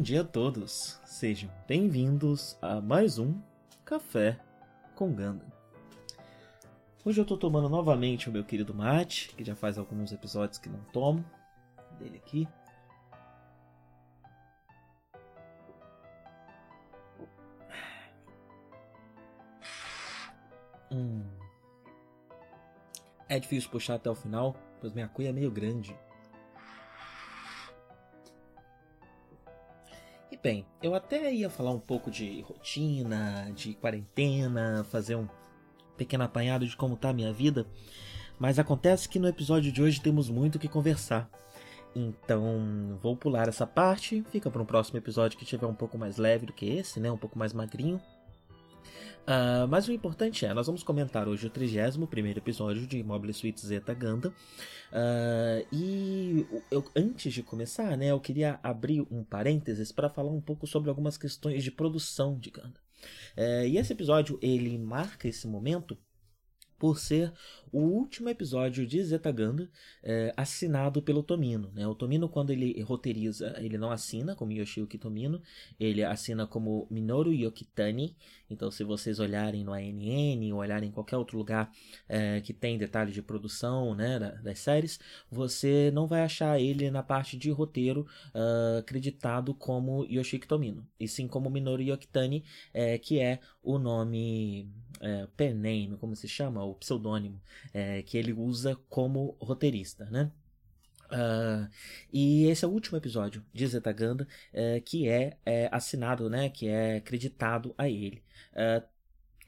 Bom dia a todos, sejam bem-vindos a mais um Café com Ganda. Hoje eu tô tomando novamente o meu querido mate, que já faz alguns episódios que não tomo, dele aqui. Hum. É difícil puxar até o final, pois minha cuia é meio grande. Bem, eu até ia falar um pouco de rotina, de quarentena, fazer um pequeno apanhado de como tá a minha vida, mas acontece que no episódio de hoje temos muito o que conversar. Então, vou pular essa parte, fica para um próximo episódio que tiver um pouco mais leve do que esse, né? Um pouco mais magrinho. Uh, mas o importante é, nós vamos comentar hoje o 31 episódio de Mobile Suit Zeta Ganda. Uh, e eu, antes de começar, né, eu queria abrir um parênteses para falar um pouco sobre algumas questões de produção de Ganda. Uh, e esse episódio ele marca esse momento por ser o último episódio de Zetaganda é, assinado pelo Tomino. Né? O Tomino, quando ele roteiriza, ele não assina como Yoshiyuki Tomino, ele assina como Minoru Yokitani. Então, se vocês olharem no ANN ou olharem em qualquer outro lugar é, que tem detalhes de produção né, das séries, você não vai achar ele na parte de roteiro uh, acreditado como Yoshiyuki Tomino, e sim como Minoru Yokitani, é, que é o nome é, pen name, como se chama, o pseudônimo é, que ele usa como roteirista, né? Uh, e esse é o último episódio de Zetaganda uh, que é, é, assinado, né, que é creditado a ele. Uh,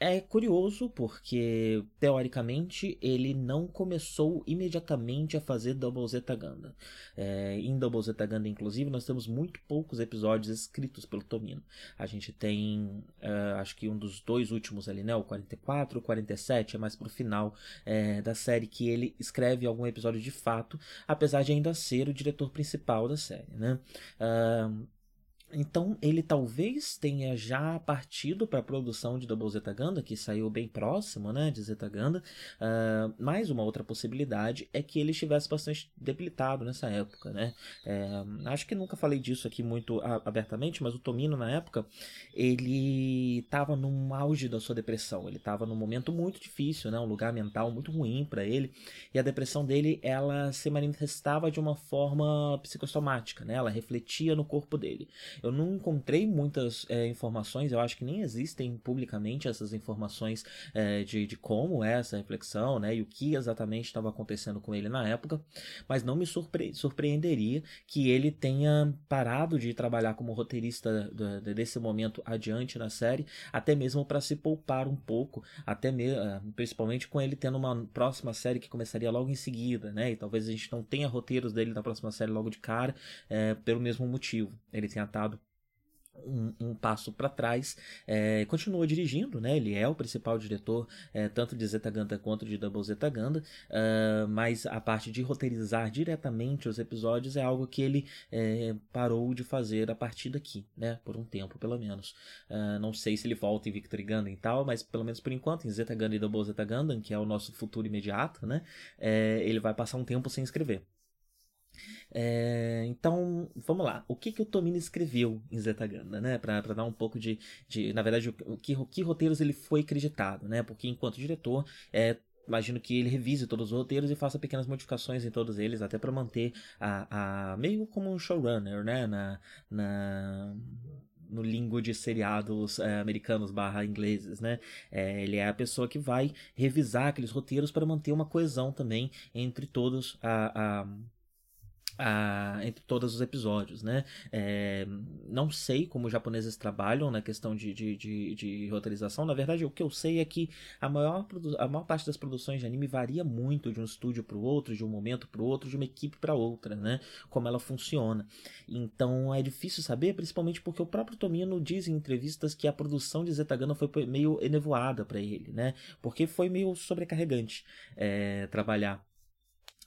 é curioso porque, teoricamente, ele não começou imediatamente a fazer Double Zeta Ganda. É, em Double Zeta Ganda, inclusive, nós temos muito poucos episódios escritos pelo Tomino. A gente tem, uh, acho que um dos dois últimos ali, né? O 44, o 47, é mais pro final é, da série que ele escreve algum episódio de fato, apesar de ainda ser o diretor principal da série, né? Uh, então ele talvez tenha já partido para a produção de Double Zeta Ganda, que saiu bem próximo né, de Zeta Ganda. Uh, uma outra possibilidade é que ele estivesse bastante debilitado nessa época. Né? É, acho que nunca falei disso aqui muito abertamente, mas o Tomino na época ele estava num auge da sua depressão. Ele estava num momento muito difícil, né, um lugar mental muito ruim para ele. E a depressão dele ela se manifestava de uma forma psicossomática, né? ela refletia no corpo dele. Eu não encontrei muitas é, informações, eu acho que nem existem publicamente essas informações é, de, de como é essa reflexão, né, e o que exatamente estava acontecendo com ele na época, mas não me surpre surpreenderia que ele tenha parado de trabalhar como roteirista desse momento adiante na série, até mesmo para se poupar um pouco, até é, principalmente com ele tendo uma próxima série que começaria logo em seguida, né, e talvez a gente não tenha roteiros dele na próxima série logo de cara, é, pelo mesmo motivo. Ele tenha estado um, um, passo para trás, é, continua dirigindo, né? Ele é o principal diretor é, tanto de Zetaganda quanto de Double Zetaganda, uh, mas a parte de roteirizar diretamente os episódios é algo que ele é, parou de fazer a partir daqui, né? Por um tempo, pelo menos. Uh, não sei se ele volta em Victory Gundam e tal, mas pelo menos por enquanto em Zetaganda e Double Zetaganda, que é o nosso futuro imediato, né? É, ele vai passar um tempo sem escrever. É, então, vamos lá. O que, que o Tomino escreveu em Zetaganda, né? Para dar um pouco de, de na verdade, o, que, que roteiros ele foi acreditado, né? Porque enquanto diretor, é, imagino que ele revise todos os roteiros e faça pequenas modificações em todos eles, até para manter a, a meio como um showrunner, né, na, na no lingo de seriados é, americanos barra ingleses, né? É, ele é a pessoa que vai revisar aqueles roteiros para manter uma coesão também entre todos a, a entre todos os episódios, né? É, não sei como os japoneses trabalham na questão de, de, de, de, roteirização. Na verdade, o que eu sei é que a maior, a maior parte das produções de anime varia muito de um estúdio para o outro, de um momento para o outro, de uma equipe para outra, né? Como ela funciona. Então é difícil saber, principalmente porque o próprio Tomino diz em entrevistas que a produção de Zetagana foi meio enevoada para ele, né? Porque foi meio sobrecarregante é, trabalhar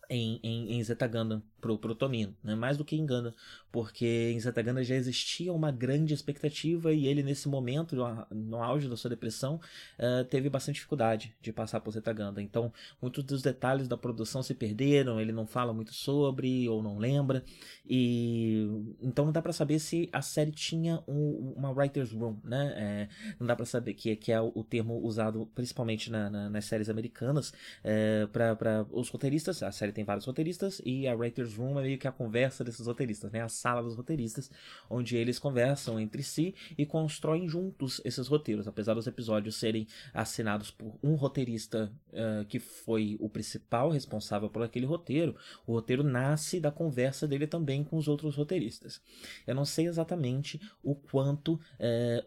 em, em, em Zetaganda pro, pro Tomino, né? mais do que em Ganda, porque em Zetaganda já existia uma grande expectativa e ele nesse momento, no auge da sua depressão, uh, teve bastante dificuldade de passar por Zetaganda. Então, muitos dos detalhes da produção se perderam, ele não fala muito sobre ou não lembra, e então não dá para saber se a série tinha um, uma writer's room, né? É, não dá para saber que, que é o, termo usado principalmente na, na, nas séries americanas é, para os roteiristas. A série tem vários roteiristas e a writer's room é meio que a conversa desses roteiristas, né? A sala dos roteiristas, onde eles conversam entre si e constroem juntos esses roteiros. Apesar dos episódios serem assinados por um roteirista uh, que foi o principal responsável por aquele roteiro, o roteiro nasce da conversa dele também com os outros roteiristas. Eu não sei exatamente o quanto uh,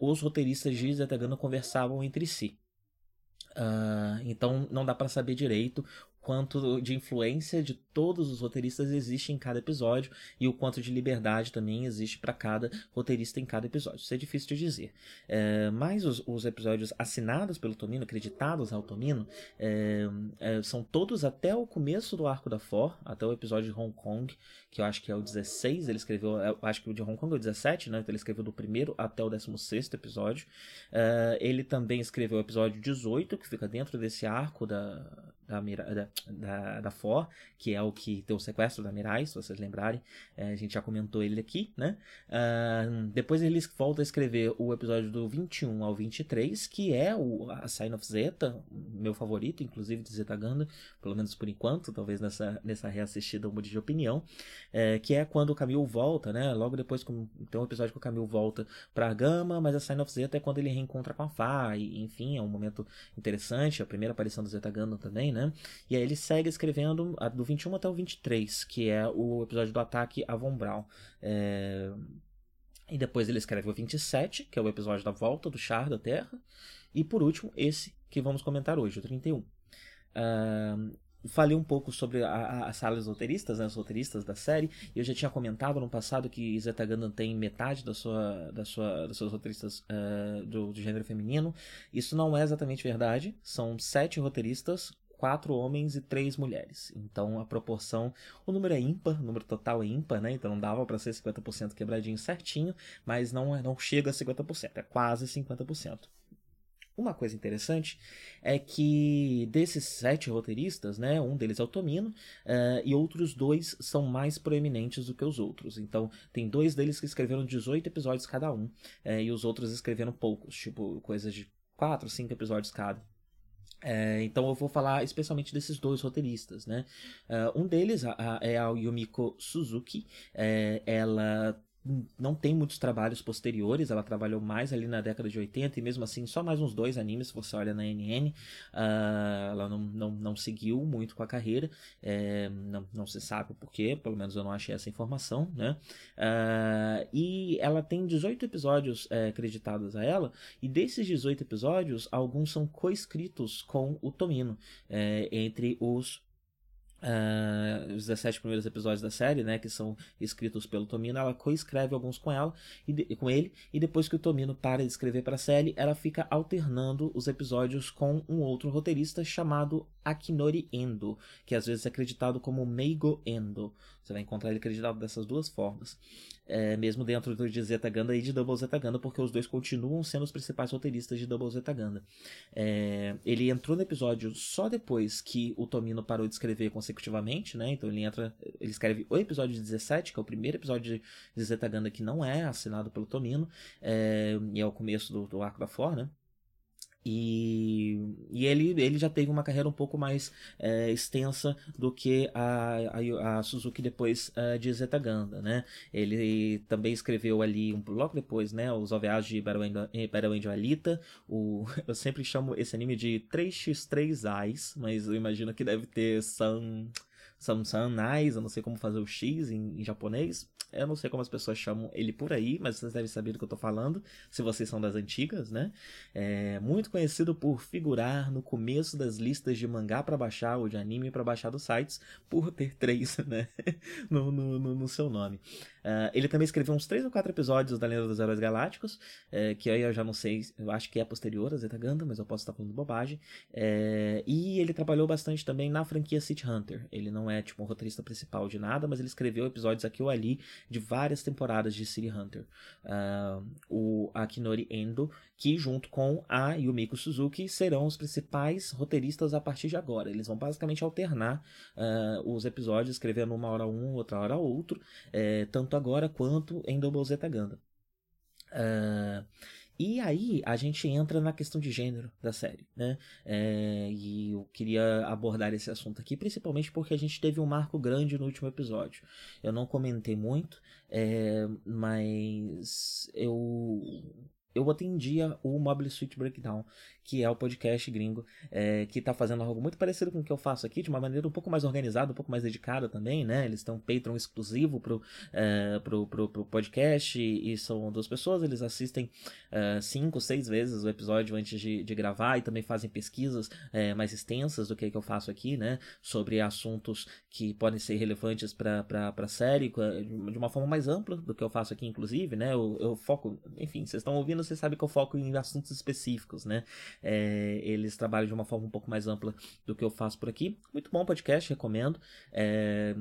os roteiristas de Zetagana conversavam entre si. Uh, então não dá para saber direito quanto de influência de todos os roteiristas existe em cada episódio e o quanto de liberdade também existe para cada roteirista em cada episódio. Isso é difícil de dizer. É, mas os, os, episódios assinados pelo Tomino, acreditados ao Tomino, é, é, são todos até o começo do arco da For, até o episódio de Hong Kong, que eu acho que é o 16. Ele escreveu, acho que o de Hong Kong é o 17, né? Então ele escreveu do primeiro até o 16 episódio. É, ele também escreveu o episódio 18, que fica dentro desse arco da, da, da, da, da FOR, que é o que tem o sequestro da Mirai, se vocês lembrarem. É, a gente já comentou ele aqui, né? Uh, depois ele volta a escrever o episódio do 21 ao 23, que é o a Sign of Zeta, meu favorito, inclusive de Zeta Ganda, pelo menos por enquanto, talvez nessa, nessa reassistida eu mude de opinião, é, que é quando o Camille volta, né? Logo depois tem um episódio que o Camille volta pra Gama, mas a Sign of Zeta é quando ele reencontra com a Fá, e enfim, é um momento interessante, a primeira aparição do Zeta Ganda também, né? Né? E aí ele segue escrevendo do 21 até o 23, que é o episódio do ataque a Von Braun. É... E depois ele escreve o 27, que é o episódio da volta do Char da Terra. E por último, esse que vamos comentar hoje, o 31. Uh, falei um pouco sobre as salas roteiristas, né, os roteiristas da série, e eu já tinha comentado no passado que Zeta Gundam tem metade da sua, da sua, das suas roteiristas uh, do, do, gênero feminino. Isso não é exatamente verdade, são sete roteiristas, quatro homens e três mulheres. Então a proporção, o número é ímpar, o número total é ímpar, né? Então não dava para ser 50% quebradinho certinho, mas não, não chega a 50%, é quase 50%. Uma coisa interessante é que desses sete roteiristas, né, um deles é o Tomino, uh, e outros dois são mais proeminentes do que os outros. Então, tem dois deles que escreveram 18 episódios cada um, uh, e os outros escreveram poucos, tipo, coisas de 4, 5 episódios cada. É, então eu vou falar especialmente desses dois roteiristas, né? Uh, um deles a, a, é a Yumiko Suzuki. É, ela não tem muitos trabalhos posteriores, ela trabalhou mais ali na década de 80 e mesmo assim só mais uns dois animes, se você olha na NN, uh, ah, ela não, não, não seguiu muito com a carreira, é, não, não se sabe o porquê, pelo menos eu não achei essa informação, né? Uh, e ela tem 18 episódios é, acreditados a ela, e desses 18 episódios, alguns são coescritos com o Tomino, é, entre os Uh, os 17 primeiros episódios da série, né, que são escritos pelo Tomino, ela coescreve alguns com ela e de, com ele, e depois que o Tomino para de escrever para a série, ela fica alternando os episódios com um outro roteirista chamado Akinori Endo, que às vezes é acreditado como Meigo Endo. Você vai encontrar ele acreditado dessas duas formas. É, mesmo dentro de Zeta Ganda e de Double Zeta Ganda, porque os dois continuam sendo os principais roteiristas de Double Zeta Ganda. É, ele entrou no episódio só depois que o Tomino parou de escrever consecutivamente, né? Então ele entra, ele escreve o episódio 17, que é o primeiro episódio de Zeta Ganda que não é assinado pelo Tomino, é, e é o começo do, do arco da For, né? E, e ele, ele já teve uma carreira um pouco mais é, extensa do que a, a, a Suzuki depois uh, de Zetaganda, né? Ele também escreveu ali, um, logo depois, né? Os OVAs de Battle Angel Alita. O, eu sempre chamo esse anime de 3x3 Eyes, mas eu imagino que deve ter Sun... Some Sun Eyes, eu não sei como fazer o X em, em japonês. Eu não sei como as pessoas chamam ele por aí, mas vocês devem saber do que eu tô falando, se vocês são das antigas, né? É muito conhecido por figurar no começo das listas de mangá para baixar ou de anime para baixar dos sites, por ter três, né? no, no, no, no seu nome. Uh, ele também escreveu uns três ou quatro episódios da Lenda dos Heróis Galácticos, é, que aí eu já não sei, eu acho que é posterior a Zeta Ganda, mas eu posso estar falando bobagem. É, e ele trabalhou bastante também na franquia City Hunter. Ele não é tipo um roteirista principal de nada, mas ele escreveu episódios aqui ou ali de várias temporadas de City Hunter. Uh, o Akinori Endo, que junto com a Yumiko Suzuki serão os principais roteiristas a partir de agora. Eles vão basicamente alternar uh, os episódios, escrevendo uma hora um, outra hora outro, é, tanto agora quanto em Double Zeta Ganda. Uh, e aí a gente entra na questão de gênero da série, né? É, e eu queria abordar esse assunto aqui, principalmente porque a gente teve um marco grande no último episódio. Eu não comentei muito, é, mas eu eu atendia o Mobile Suit Breakdown, que é o podcast gringo, é, que está fazendo algo muito parecido com o que eu faço aqui, de uma maneira um pouco mais organizada, um pouco mais dedicada também, né? Eles têm um Patreon exclusivo pro, é, pro, pro, pro, podcast e, e, são duas pessoas, eles assistem é, cinco, seis vezes o episódio antes de, de gravar e também fazem pesquisas é, mais extensas do que, que eu faço aqui, né? Sobre assuntos que podem ser relevantes para a série, de uma forma mais ampla do que eu faço aqui, inclusive, né? Eu, eu foco, enfim, vocês estão ouvindo você sabe que eu foco em assuntos específicos, né? É, eles trabalham de uma forma um pouco mais ampla do que eu faço por aqui. Muito bom podcast, recomendo. É...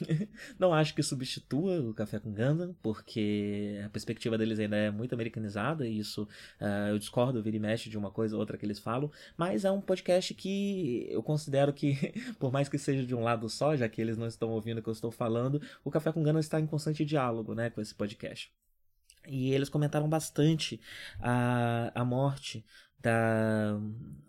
não acho que substitua o Café com Gundam, porque a perspectiva deles ainda é muito americanizada, e isso uh, eu discordo, vira e mexe de uma coisa ou outra que eles falam, mas é um podcast que eu considero que, por mais que seja de um lado só, já que eles não estão ouvindo o que eu estou falando, o Café com Gundam está em constante diálogo né, com esse podcast. E eles comentaram bastante a, a morte da,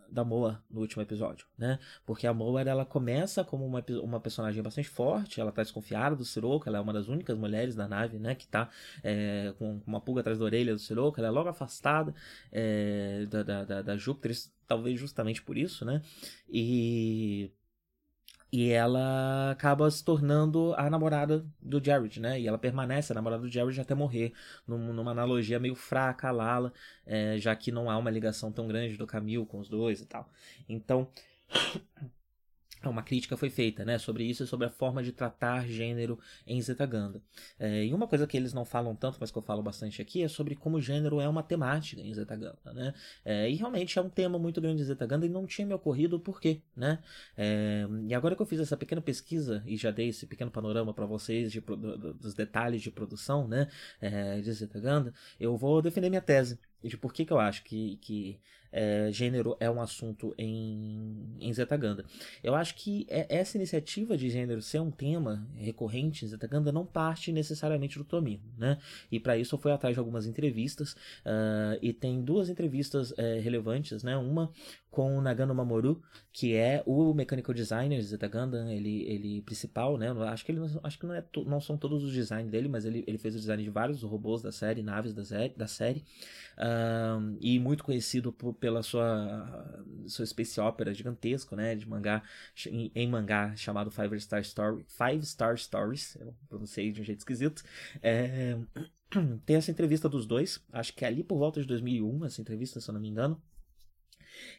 da Moa no último episódio, né? Porque a Moa ela começa como uma, uma personagem bastante forte, ela tá desconfiada do Siroco, ela é uma das únicas mulheres da nave, né? Que tá é, com uma pulga atrás da orelha do Siroco, ela é logo afastada é, da, da, da Júpiter, talvez justamente por isso, né? E e ela acaba se tornando a namorada do Jared, né? E ela permanece a namorada do Jared até morrer, numa analogia meio fraca a Lala, é, já que não há uma ligação tão grande do Camille com os dois e tal. Então, uma crítica foi feita né, sobre isso e sobre a forma de tratar gênero em Zetaganda. É, e uma coisa que eles não falam tanto, mas que eu falo bastante aqui, é sobre como gênero é uma temática em Zetaganda. Né? É, e realmente é um tema muito grande em Zetaganda e não tinha me ocorrido o porquê. Né? É, e agora que eu fiz essa pequena pesquisa e já dei esse pequeno panorama para vocês de, dos detalhes de produção né, é, de Zetaganda, eu vou defender minha tese de por que, que eu acho que, que é, gênero é um assunto em, em Zetaganda. Eu acho que é, essa iniciativa de gênero ser um tema recorrente em Zetaganda não parte necessariamente do Tomino, né? E para isso eu fui atrás de algumas entrevistas uh, e tem duas entrevistas uh, relevantes, né? Uma com o Nagano Mamoru, que é o mechanical designer de Zeta Gundam, ele, ele principal, né? Acho que ele acho que não, é não são todos os designs dele, mas ele, ele fez o design de vários robôs da série, naves da série, da série um, e muito conhecido por, pela sua, sua space opera gigantesco, né, de mangá, em, em, mangá chamado Five Star Story, Five Star Stories, eu pronunciei de um jeito esquisito. É, tem essa entrevista dos dois, acho que é ali por volta de 2001, essa entrevista, se eu não me engano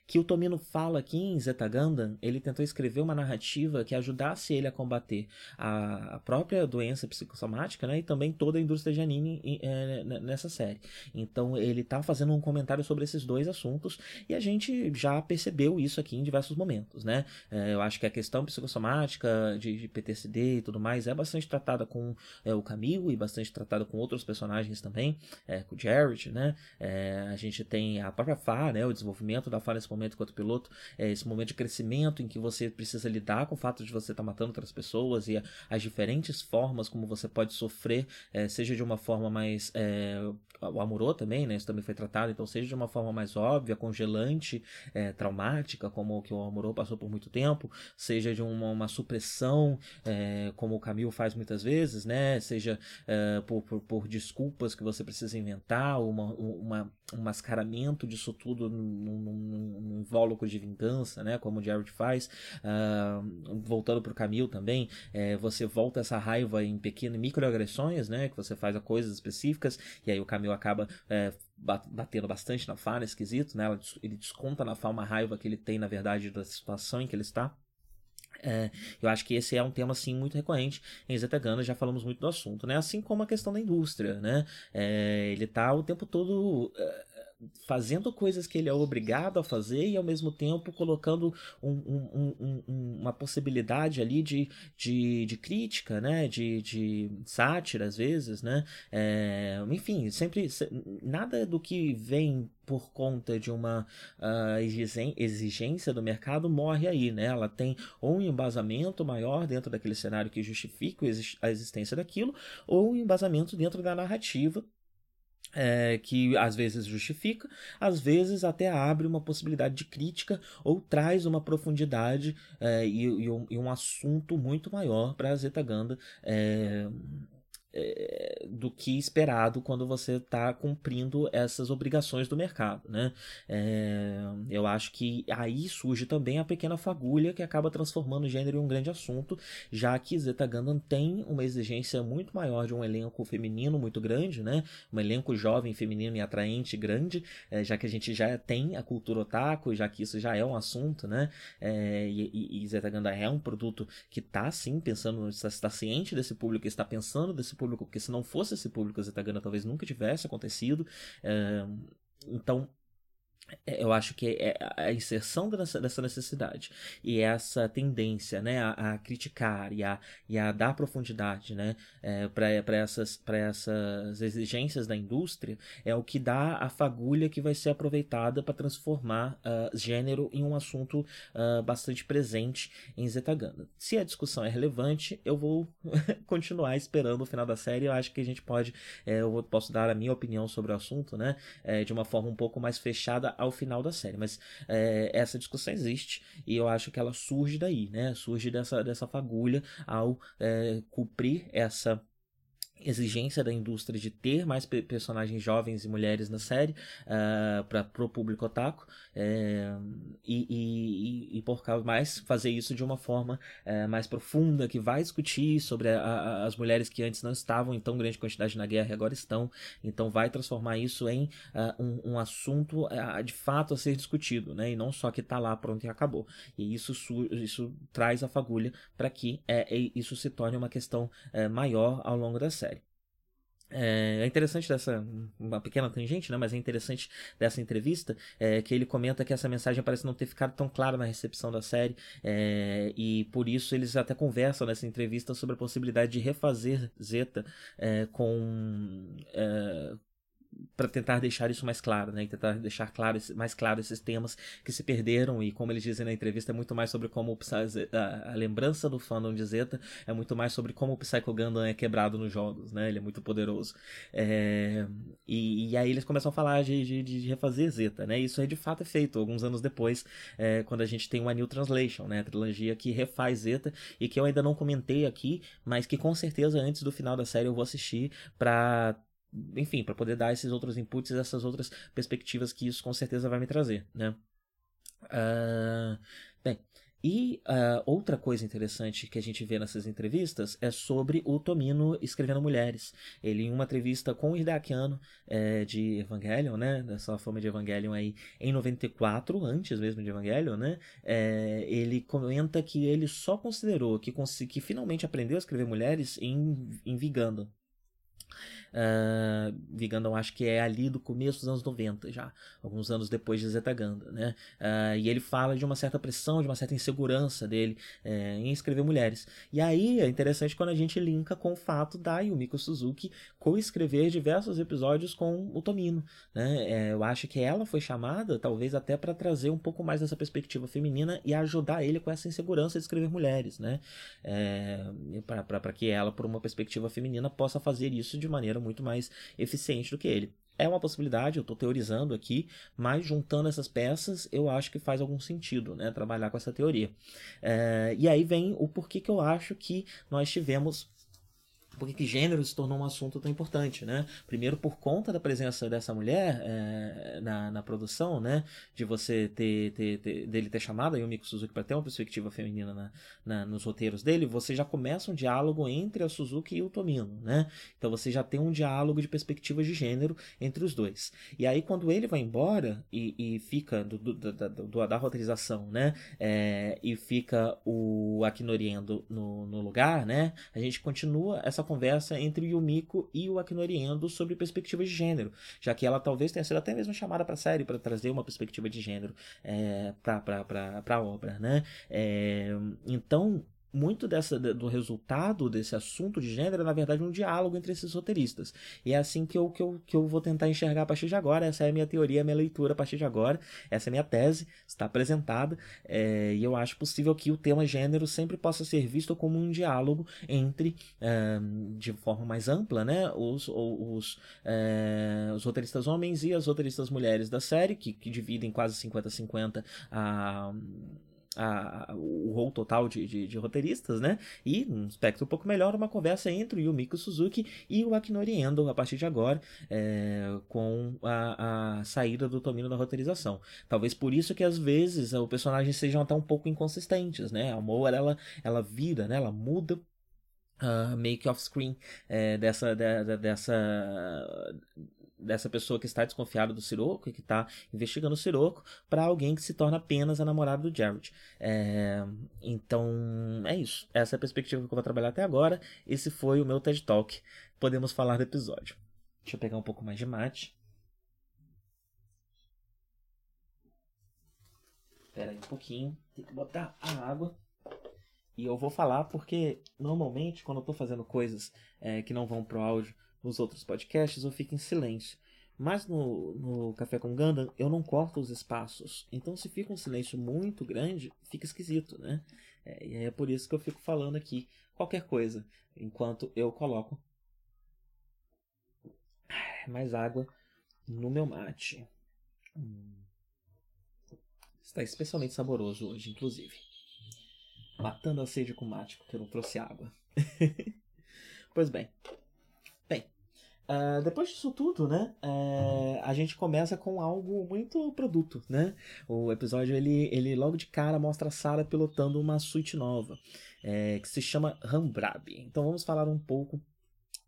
que o Tomino fala aqui em Zeta Gundam, ele tentou escrever uma narrativa que ajudasse ele a combater a, própria doença psicossomática, né, e também toda a indústria de anime é, nessa série. Então ele está fazendo um comentário sobre esses dois assuntos e a gente já percebeu isso aqui em diversos momentos, né? É, eu acho que a questão psicossomática de, de, PTSD e tudo mais é bastante tratada com é, o Camille e bastante tratada com outros personagens também, é, com o Jared, né? É, a gente tem a própria Fá, né, o desenvolvimento da Fá fala nesse momento enquanto piloto, é esse momento de crescimento em que você precisa lidar com o fato de você estar tá matando outras pessoas e as diferentes formas como você pode sofrer, é, seja de uma forma mais. É, o Amorô também, né? Isso também foi tratado, então seja de uma forma mais óbvia, congelante, é, traumática, como o que o Amorô passou por muito tempo, seja de uma, uma supressão, é, como o Camilo faz muitas vezes, né? Seja é, por, por, por, desculpas que você precisa inventar, uma, uma, um mascaramento disso tudo num, num, num invólucro de vingança, né? Como o Jared faz. Uh, voltando para o Camilo também, é, você volta essa raiva em pequenas microagressões, né? Que você faz a coisas específicas, e aí o Acaba é, batendo bastante na Fá, esquisito, né? Ele desconta na Fá uma raiva que ele tem, na verdade, da situação em que ele está. É, eu acho que esse é um tema assim muito recorrente em Zetagana, já falamos muito do assunto, né? Assim como a questão da indústria, né? É, ele está o tempo todo é, fazendo coisas que ele é obrigado a fazer e ao mesmo tempo colocando um, um, um, uma possibilidade ali de, de, de, crítica, né? De, de sátira às vezes, né? É, enfim, sempre nada do que vem por conta de uma uh, exigência do mercado morre aí, né? Ela tem ou um embasamento maior dentro daquele cenário que justifica a existência daquilo, ou um embasamento dentro da narrativa é, que às vezes justifica, às vezes até abre uma possibilidade de crítica ou traz uma profundidade é, e, e, um, e, um, assunto muito maior para a Zetaganda é, é, do que esperado quando você está cumprindo essas obrigações do mercado, né? É, eu acho que aí surge também a pequena fagulha que acaba transformando o gênero em um grande assunto, já que Zeta Gundam tem uma exigência muito maior de um elenco feminino muito grande, né? Um elenco jovem, feminino e atraente grande, é, já que a gente já tem a cultura otaku, já que isso já é um assunto, né? É, e, e Zeta Gundam é um produto que está sim pensando, está, está ciente desse público, está pensando desse público público, porque se não fosse esse público, a Zetagana talvez nunca tivesse acontecido. É, então, eu acho que é a inserção dessa necessidade e essa tendência né, a, a criticar e a, e a dar profundidade né, é, para essas, essas exigências da indústria é o que dá a fagulha que vai ser aproveitada para transformar uh, gênero em um assunto uh, bastante presente em Zetaganda. Se a discussão é relevante, eu vou continuar esperando o final da série. Eu acho que a gente pode, é, eu posso dar a minha opinião sobre o assunto né, é, de uma forma um pouco mais fechada ao final da série. Mas é, essa discussão existe e eu acho que ela surge daí, né? Surge dessa, dessa fagulha ao é, cumprir essa exigência da indústria de ter mais personagens jovens e mulheres na série uh, ah, para o público otaku é, e, e, e, por causa mais fazer isso de uma forma é, mais profunda que vai discutir sobre a, a, as mulheres que antes não estavam em tão grande quantidade na guerra e agora estão. Então vai transformar isso em uh, um, um, assunto uh, de fato a ser discutido né e não só que está lá pronto e acabou. E isso isso traz a fagulha para que isso se torne uma questão maior ao longo da série é, é interessante dessa, uma pequena tangente, né, mas é interessante dessa entrevista, é, que ele comenta que essa mensagem parece não ter ficado tão clara na recepção da série, é, e por isso eles até conversam nessa entrevista sobre a possibilidade de refazer Zeta é, com é, para tentar deixar isso mais claro, né? E tentar deixar claro, mais claro esses temas que se perderam e como eles dizem na entrevista é muito mais sobre como a, a lembrança do fandom de Zeta é muito mais sobre como o Psycho Gundam é quebrado nos jogos, né? Ele é muito poderoso. É, e, e, aí eles começam a falar de, de, de, refazer Zeta, né? Isso é de fato é feito alguns anos depois, é, quando a gente tem uma New Translation, né? A trilogia que refaz Zeta e que eu ainda não comentei aqui, mas que com certeza antes do final da série eu vou assistir para enfim, para poder dar esses outros inputs, essas outras perspectivas que isso com certeza vai me trazer, né? Uh, bem, e uh, outra coisa interessante que a gente vê nessas entrevistas é sobre o Tomino escrevendo mulheres. Ele, em uma entrevista com o Hideakiano é, de Evangelion, né, dessa forma de Evangelion aí, em 94, antes mesmo de Evangelion, né, é, ele comenta que ele só considerou que, que finalmente aprendeu a escrever mulheres em, em Vigando, Uh, acho que é ali do começo dos anos 90 já, alguns anos depois de Zetaganda, né? Uh, e ele fala de uma certa pressão, de uma certa insegurança dele é, em escrever mulheres. E aí é interessante quando a gente linka com o fato da Yumiko Suzuki co-escrever diversos episódios com o Tomino, né? É, eu acho que ela foi chamada, talvez até para trazer um pouco mais dessa perspectiva feminina e ajudar ele com essa insegurança de escrever mulheres, né? É, para que ela, por uma perspectiva feminina, possa fazer isso de maneira muito mais eficiente do que ele. É uma possibilidade, eu estou teorizando aqui, mas juntando essas peças, eu acho que faz algum sentido, né? Trabalhar com essa teoria. É, e aí vem o porquê que eu acho que nós tivemos por que gênero se tornou um assunto tão importante, né? Primeiro por conta da presença dessa mulher é, na, na produção, né? De você ter, ter, ter dele ter chamado a Yumiko Suzuki para ter uma perspectiva feminina na, na, nos roteiros dele, você já começa um diálogo entre a Suzuki e o Tomino, né? Então você já tem um diálogo de perspectivas de gênero entre os dois. E aí quando ele vai embora e, e fica do, do, da, do, da roteirização, né? É, e fica o Akinoriendo no, no lugar, né? A gente continua essa conversa entre Yumiko e o Akinoriendo sobre perspectivas de gênero, já que ela talvez tenha sido até mesmo chamada para a série para trazer uma perspectiva de gênero é, para a obra, né? É, então muito dessa, do resultado desse assunto de gênero é, na verdade, um diálogo entre esses roteiristas. E é assim que eu, que eu, que eu vou tentar enxergar a partir de agora. Essa é a minha teoria, a minha leitura a partir de agora. Essa é a minha tese, está apresentada. É, e eu acho possível que o tema gênero sempre possa ser visto como um diálogo entre, é, de forma mais ampla, né, os, os, é, os roteiristas homens e as roteiristas mulheres da série, que, que dividem quase 50-50 a a, o rol total de, de, de, roteiristas, né? E, um espectro um pouco melhor, uma conversa entre o Yumiko Suzuki e o Akinori Endo a partir de agora, é, com a, a, saída do Tomino da roteirização. Talvez por isso que às vezes o personagem sejam até um pouco inconsistentes, né? A Moa, ela, ela vira, né? Ela muda Uh, make off-screen é, dessa, de, dessa dessa pessoa que está desconfiada do Siroco e que está investigando o Siroco para alguém que se torna apenas a namorada do Jared. É, então, é isso. Essa é a perspectiva que eu vou trabalhar até agora. Esse foi o meu TED Talk. Podemos falar do episódio. Deixa eu pegar um pouco mais de mate. Espera aí um pouquinho. Tem que botar a água. E eu vou falar porque, normalmente, quando eu estou fazendo coisas é, que não vão pro áudio, nos outros podcasts eu fico em silêncio. Mas no, no Café com Gundam eu não corto os espaços. Então se fica um silêncio muito grande, fica esquisito, né? É, e é por isso que eu fico falando aqui qualquer coisa, enquanto eu coloco mais água no meu mate. Hum. Está especialmente saboroso hoje, inclusive. Matando a sede com mate, porque eu não trouxe água. pois bem, Uh, depois disso tudo, né, uh, a gente começa com algo muito produto, né? O episódio ele, ele logo de cara mostra a Sarah pilotando uma suíte nova, é, que se chama Rambrab. Então vamos falar um pouco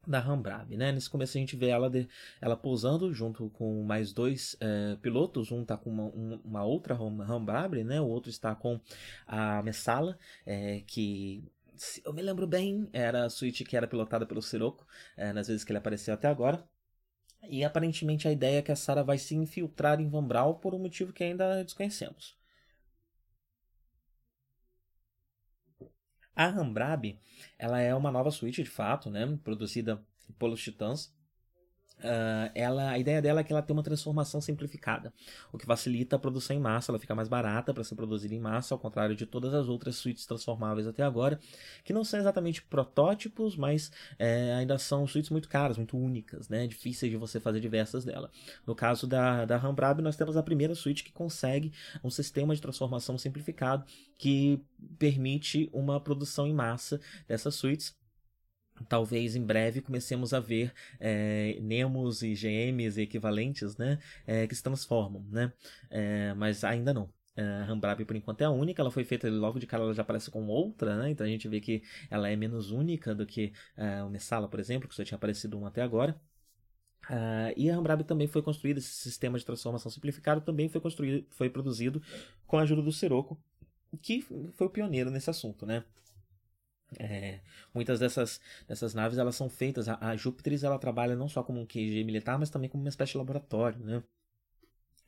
da Rambrab, né? Nesse começo a gente vê ela, de, ela pousando junto com mais dois é, pilotos, um está com uma, um, uma outra Rambrab, né? O outro está com a Messala, que eu me lembro bem, era a suíte que era pilotada pelo Sirocco, é, nas vezes que ele apareceu até agora. E aparentemente a ideia é que a Sarah vai se infiltrar em Van Braun por um motivo que ainda desconhecemos. A Rambrab, ela é uma nova suíte de fato, né, produzida pelos Titãs, Uh, ela, a ideia dela é que ela tem uma transformação simplificada, o que facilita a produção em massa, ela fica mais barata para ser produzida em massa, ao contrário de todas as outras suítes transformáveis até agora, que não são exatamente protótipos, mas é, ainda são suítes muito caras, muito únicas, né, difíceis de você fazer diversas dela. No caso da, da Rambrab, nós temos a primeira suíte que consegue um sistema de transformação simplificado que permite uma produção em massa dessas suítes talvez em breve comecemos a ver é, Nemos e GMs e equivalentes né, é, que se transformam, né? É, mas ainda não. A Rambrab por enquanto é a única, ela foi feita logo de cara, ela já aparece com outra, né? Então a gente vê que ela é menos única do que o Messala, por exemplo, que só tinha aparecido um até agora. Uh, e a Rambrab também foi construída, esse sistema de transformação simplificado também foi construído, foi produzido com a ajuda do Sirocco, que foi o pioneiro nesse assunto, né? É, muitas dessas, dessas naves elas são feitas. A, a Júpiter ela trabalha não só como um QG militar, mas também como uma espécie de laboratório, né?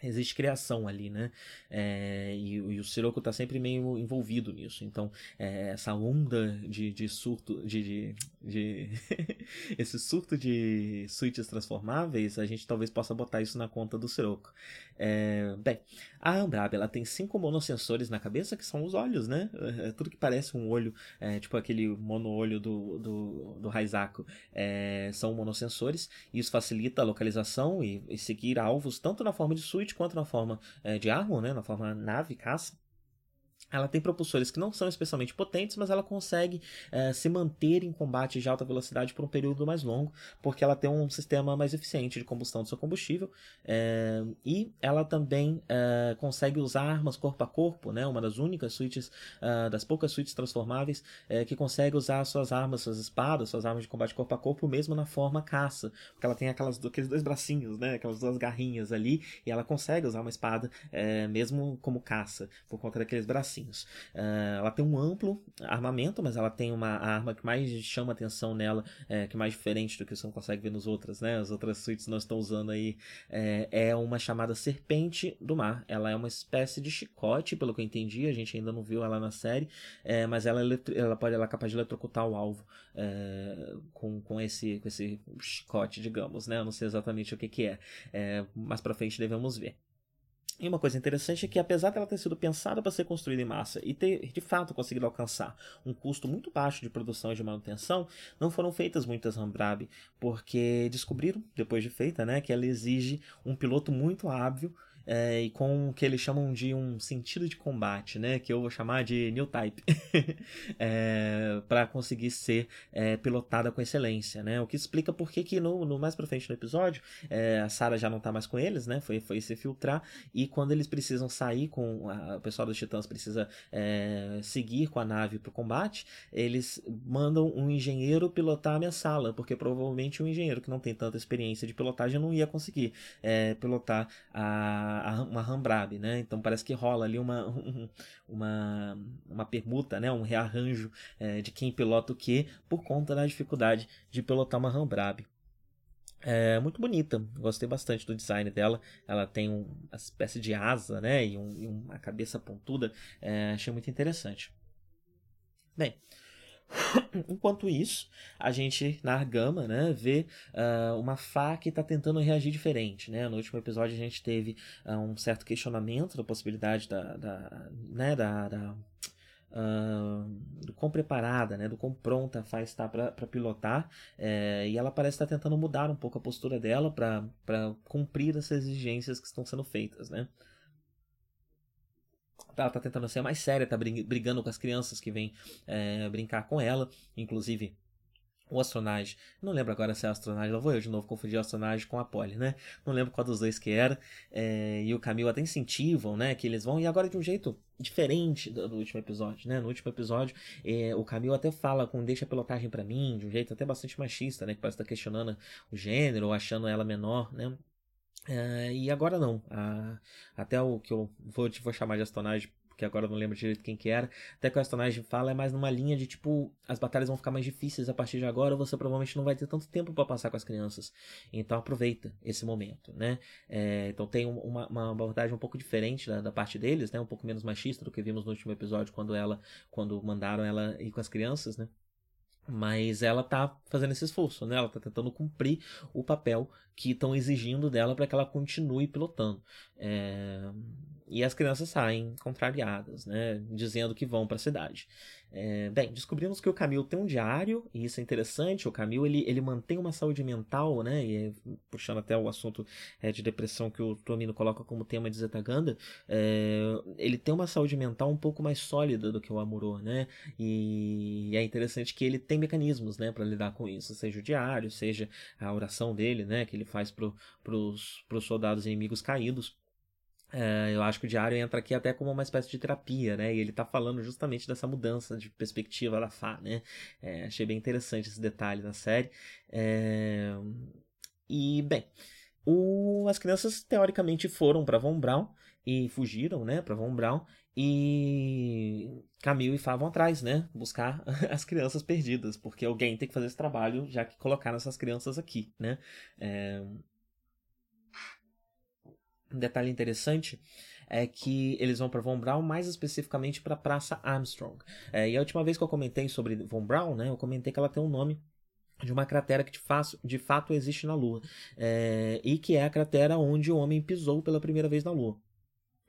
Existe criação ali, né? É, e, e, o Sirocco está sempre meio envolvido nisso. Então, é, essa onda de, de surto, de, de, de esse surto de suítes transformáveis, a gente talvez possa botar isso na conta do Sirocco. É, bem, a Ambrab ela tem cinco monossensores na cabeça que são os olhos, né? É, tudo que parece um olho, é, tipo aquele mono-olho do, do, do Raizaku, é, são monossensores. Isso facilita a localização e, e seguir alvos tanto na forma de suíte quanto na forma é, de Armor, né, na forma nave, caça. Ela tem propulsores que não são especialmente potentes, mas ela consegue é, se manter em combate de alta velocidade por um período mais longo, porque ela tem um sistema mais eficiente de combustão do seu combustível. É, e ela também é, consegue usar armas corpo a corpo, né? uma das únicas suítes, das poucas suítes transformáveis, que consegue usar suas armas, suas espadas, suas armas de combate corpo a corpo, mesmo na forma caça. Porque ela tem aquelas, aqueles dois bracinhos, né? aquelas duas garrinhas ali, e ela consegue usar uma espada mesmo como caça, por conta daqueles bracinhos Uh, ela tem um amplo armamento, mas ela tem uma arma que mais chama atenção nela, é, que é mais diferente do que você não consegue ver nos outras, né? As outras suítes não estão usando aí. É, é uma chamada Serpente do Mar. Ela é uma espécie de chicote, pelo que eu entendi. A gente ainda não viu ela na série, é, mas ela, ela pode ela é capaz de eletrocutar o alvo é, com, com, esse, com esse chicote, digamos, né? Eu não sei exatamente o que, que é. é mais pra frente devemos ver. E uma coisa interessante é que, apesar dela ter sido pensada para ser construída em massa e ter de fato conseguido alcançar um custo muito baixo de produção e de manutenção, não foram feitas muitas Rambrab, porque descobriram, depois de feita, né, que ela exige um piloto muito hábil é, e com o que eles chamam de um sentido de combate, né? Que eu vou chamar de new type, é, para conseguir ser é, pilotada com excelência, né? O que explica por que no, no mais pra frente no episódio é, a Sarah já não tá mais com eles, né? Foi, foi se filtrar e quando eles precisam sair com a, o pessoal dos Titãs precisa é, seguir com a nave pro combate, eles mandam um engenheiro pilotar a minha sala, porque provavelmente um engenheiro que não tem tanta experiência de pilotagem não ia conseguir é, pilotar a uma Hambrab, né? Então parece que rola ali uma, uma, uma permuta, né? Um rearranjo é, de quem pilota o que por conta da dificuldade de pilotar uma Hambrab. É muito bonita, gostei bastante do design dela. Ela tem um, uma espécie de asa, né? E, um, e uma cabeça pontuda. É, achei muito interessante. Bem, Enquanto isso, a gente na Argama, né, vê uh, uma Fá que está tentando reagir diferente, né? No último episódio a gente teve uh, um certo questionamento da possibilidade da, da né, da, da Uh, do quão preparada, né, do quão pronta a Fá está para pilotar, é, e ela parece estar tentando mudar um pouco a postura dela para cumprir essas exigências que estão sendo feitas, né. Ela tá tentando ser mais séria, tá brigando com as crianças que vêm é, brincar com ela. Inclusive, o astronage, não lembro agora se é astronage, lá vou eu de novo confundir astronage com a Polly, né? Não lembro qual dos dois que era. É, e o Camilo até incentivam, né? Que eles vão, e agora de um jeito diferente do, do último episódio, né? No último episódio, é, o Camilo até fala com deixa a pilotagem para mim, de um jeito até bastante machista, né? Que parece estar tá questionando o gênero, ou achando ela menor, né? Uh, e agora não. Uh, até o que eu vou, vou chamar de astonagem, porque agora eu não lembro direito quem que era. Até que o astonagem fala é mais numa linha de tipo, as batalhas vão ficar mais difíceis a partir de agora, você provavelmente não vai ter tanto tempo para passar com as crianças. Então aproveita esse momento, né? É, então tem uma, uma abordagem um pouco diferente da, da, parte deles, né? Um pouco menos machista do que vimos no último episódio quando ela, quando mandaram ela ir com as crianças, né? Mas ela tá fazendo esse esforço, né? Ela tá tentando cumprir o papel que estão exigindo dela para que ela continue pilotando. É... E as crianças saem contrariadas, né? Dizendo que vão para a cidade. É, bem, descobrimos que o Camilo tem um diário, e isso é interessante. O Camilo ele, ele mantém uma saúde mental, né? E puxando até o assunto é, de depressão que o Tomino coloca como tema de Zetaganda, é, ele tem uma saúde mental um pouco mais sólida do que o Amuro, né? E, e é interessante que ele tem mecanismos, né, para lidar com isso, seja o diário, seja a oração dele, né, que ele faz para os soldados inimigos caídos. É, eu acho que o diário entra aqui até como uma espécie de terapia, né? E ele tá falando justamente dessa mudança de perspectiva da Fá, né? É, achei bem interessante esse detalhe na série. É... E, bem, o... as crianças teoricamente foram para Von Braun e fugiram, né, para Von Braun e Camille e Fá vão atrás, né, buscar as crianças perdidas, porque alguém tem que fazer esse trabalho, já que colocaram essas crianças aqui, né. É... Um detalhe interessante é que eles vão para Von Braun, mais especificamente para a Praça Armstrong. É, e a última vez que eu comentei sobre Von Braun, né, eu comentei que ela tem um nome de uma cratera que de, fato, de fato existe na Lua. É, e que é a cratera onde o homem pisou pela primeira vez na Lua.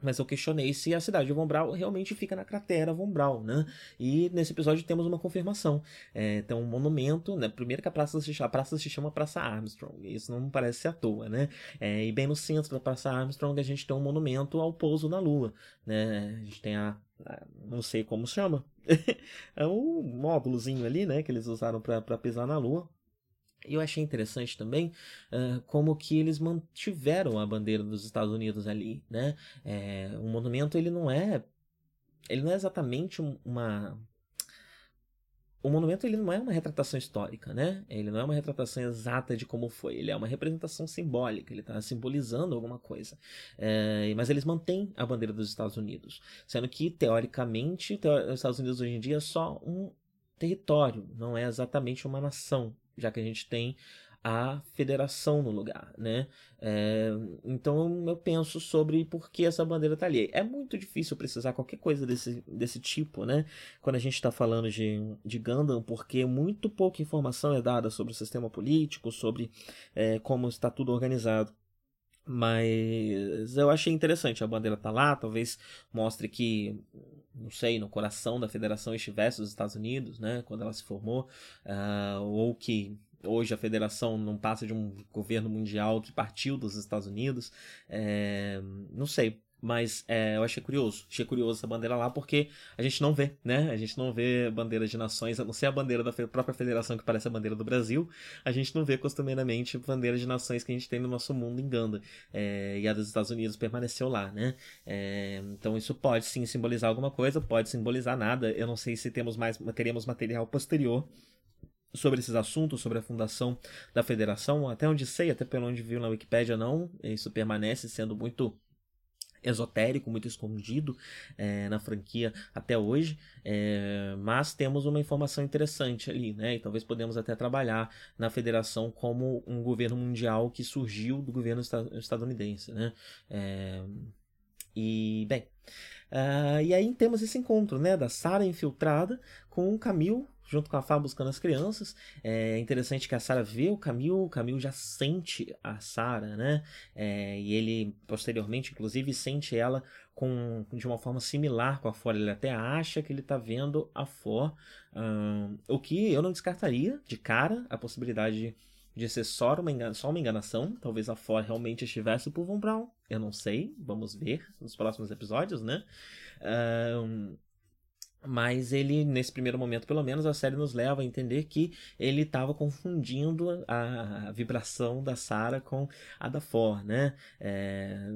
Mas eu questionei se a cidade de Von Braun realmente fica na cratera Von Braun, né? E nesse episódio temos uma confirmação. É, tem um monumento, né? Primeiro que a praça se, a praça se chama Praça Armstrong. Isso não parece ser à toa, né? É, e bem no centro da Praça Armstrong a gente tem um monumento ao pouso na Lua, né? A gente tem a, não sei como chama, é um módulozinho ali, né? Que eles usaram para pisar na Lua. Eu achei interessante também uh, como que eles mantiveram a bandeira dos Estados Unidos ali, né? É, o monumento ele não é ele não é exatamente uma o monumento ele não é uma retratação histórica, né? Ele não é uma retratação exata de como foi. Ele é uma representação simbólica. Ele está simbolizando alguma coisa. É, mas eles mantêm a bandeira dos Estados Unidos, sendo que teoricamente os Estados Unidos hoje em dia é só um território, não é exatamente uma nação já que a gente tem a federação no lugar, né? É, então eu penso sobre por que essa bandeira está ali. É muito difícil precisar qualquer coisa desse, desse tipo, né? Quando a gente está falando de, de Gundam, porque muito pouca informação é dada sobre o sistema político, sobre é, como está tudo organizado. Mas eu achei interessante, a bandeira tá lá, talvez mostre que, não sei, no coração da federação estivesse os Estados Unidos, né, quando ela se formou, uh, ou que hoje a federação não passa de um governo mundial que partiu dos Estados Unidos, é, não sei, mas é, eu achei curioso. Achei curioso essa bandeira lá porque a gente não vê, né? A gente não vê bandeiras de nações, a não ser a bandeira da própria federação que parece a bandeira do Brasil. A gente não vê costumeiramente bandeiras de nações que a gente tem no nosso mundo em Ganda. É, e a dos Estados Unidos permaneceu lá, né? É, então isso pode sim simbolizar alguma coisa, pode simbolizar nada. Eu não sei se temos mais, teríamos material posterior sobre esses assuntos, sobre a fundação da federação. Até onde sei, até pelo onde viu na Wikipédia, não. Isso permanece sendo muito esotérico, muito escondido é, na franquia até hoje, é, mas temos uma informação interessante ali, né? E talvez podemos até trabalhar na federação como um governo mundial que surgiu do governo estadunidense, né? É, e bem, uh, e aí temos esse encontro, né, da Sara infiltrada com o Camille junto com a Fá buscando as crianças. É interessante que a Sarah vê o Camille, o Camille já sente a Sarah, né? É, e ele posteriormente, inclusive, sente ela com, de uma forma similar com a For. Ele até acha que ele está vendo a For, o que eu não descartaria de cara a possibilidade de, ser só uma, só uma enganação. Talvez a For realmente estivesse por Von Braun. Eu não sei, vamos ver nos próximos episódios, né? Um, mas ele, nesse primeiro momento, pelo menos, a série nos leva a entender que ele estava confundindo a, vibração da Sarah com a da For, né? É,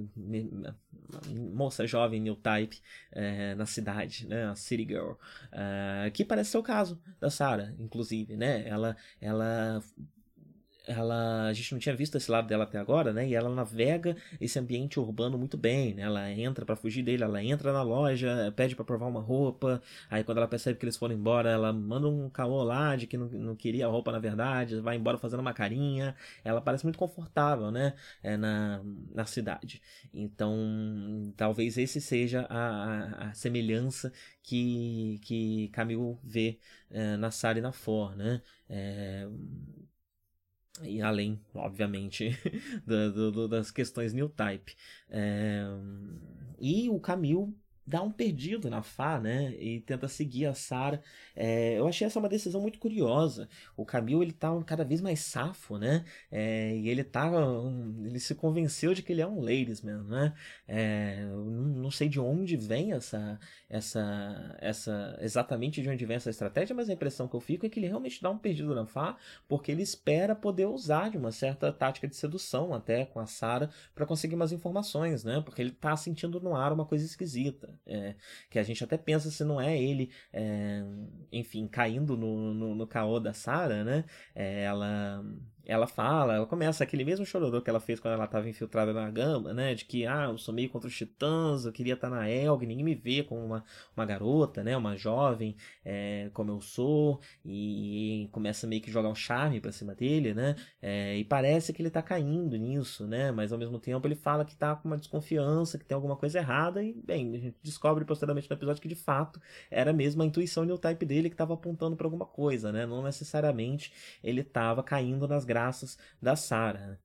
moça jovem, new type, é, na cidade, né? A City Girl. É, que parece ser o caso da Sarah, inclusive, né? Ela, ela ela a gente não tinha visto esse lado dela até agora, né? E ela navega esse ambiente urbano muito bem, né? Ela entra para fugir dele, ela entra na loja, pede para provar uma roupa, aí quando ela percebe que eles foram embora, ela manda um caô lá de que não, não queria a roupa na verdade, vai embora fazendo uma carinha. Ela parece muito confortável, né? É, na, na cidade. Então, talvez esse seja a, a, a semelhança que, que Camille vê é, na Sara e na For, né? É, e além, obviamente, do, do, das questões new type. É... E o Camille dá um perdido na Fá, né? E tenta seguir a Sarah. É, eu achei essa uma decisão muito curiosa. O Camil ele tá cada vez mais safo, né? É, e ele tá. Um, ele se convenceu de que ele é um ladies mesmo, né? É, não sei de onde vem essa, essa, essa. Exatamente de onde vem essa estratégia, mas a impressão que eu fico é que ele realmente dá um perdido na Fá, porque ele espera poder usar de uma certa tática de sedução até com a Sarah para conseguir umas informações, né? Porque ele tá sentindo no ar uma coisa esquisita. É, que a gente até pensa se não é ele, é, enfim, caindo no, no, no caô da Sarah, né? É, ela, ela fala, ela começa aquele mesmo chororô que ela fez quando ela estava infiltrada na Gama, né? De que, ah, eu sou meio contra os titãs, eu queria estar na Elg, ninguém me vê como uma, uma garota, né? Uma jovem, é, como eu sou, e, e, começa meio que jogar um charme pra cima dele, né? É, e parece que ele tá caindo nisso, né? Mas ao mesmo tempo ele fala que tá com uma desconfiança, que tem alguma coisa errada, e, bem, a gente descobre posteriormente no episódio que de fato era mesmo a intuição new type dele que estava apontando para alguma coisa, né? Não necessariamente ele estava caindo nas graças da Sarah. Né?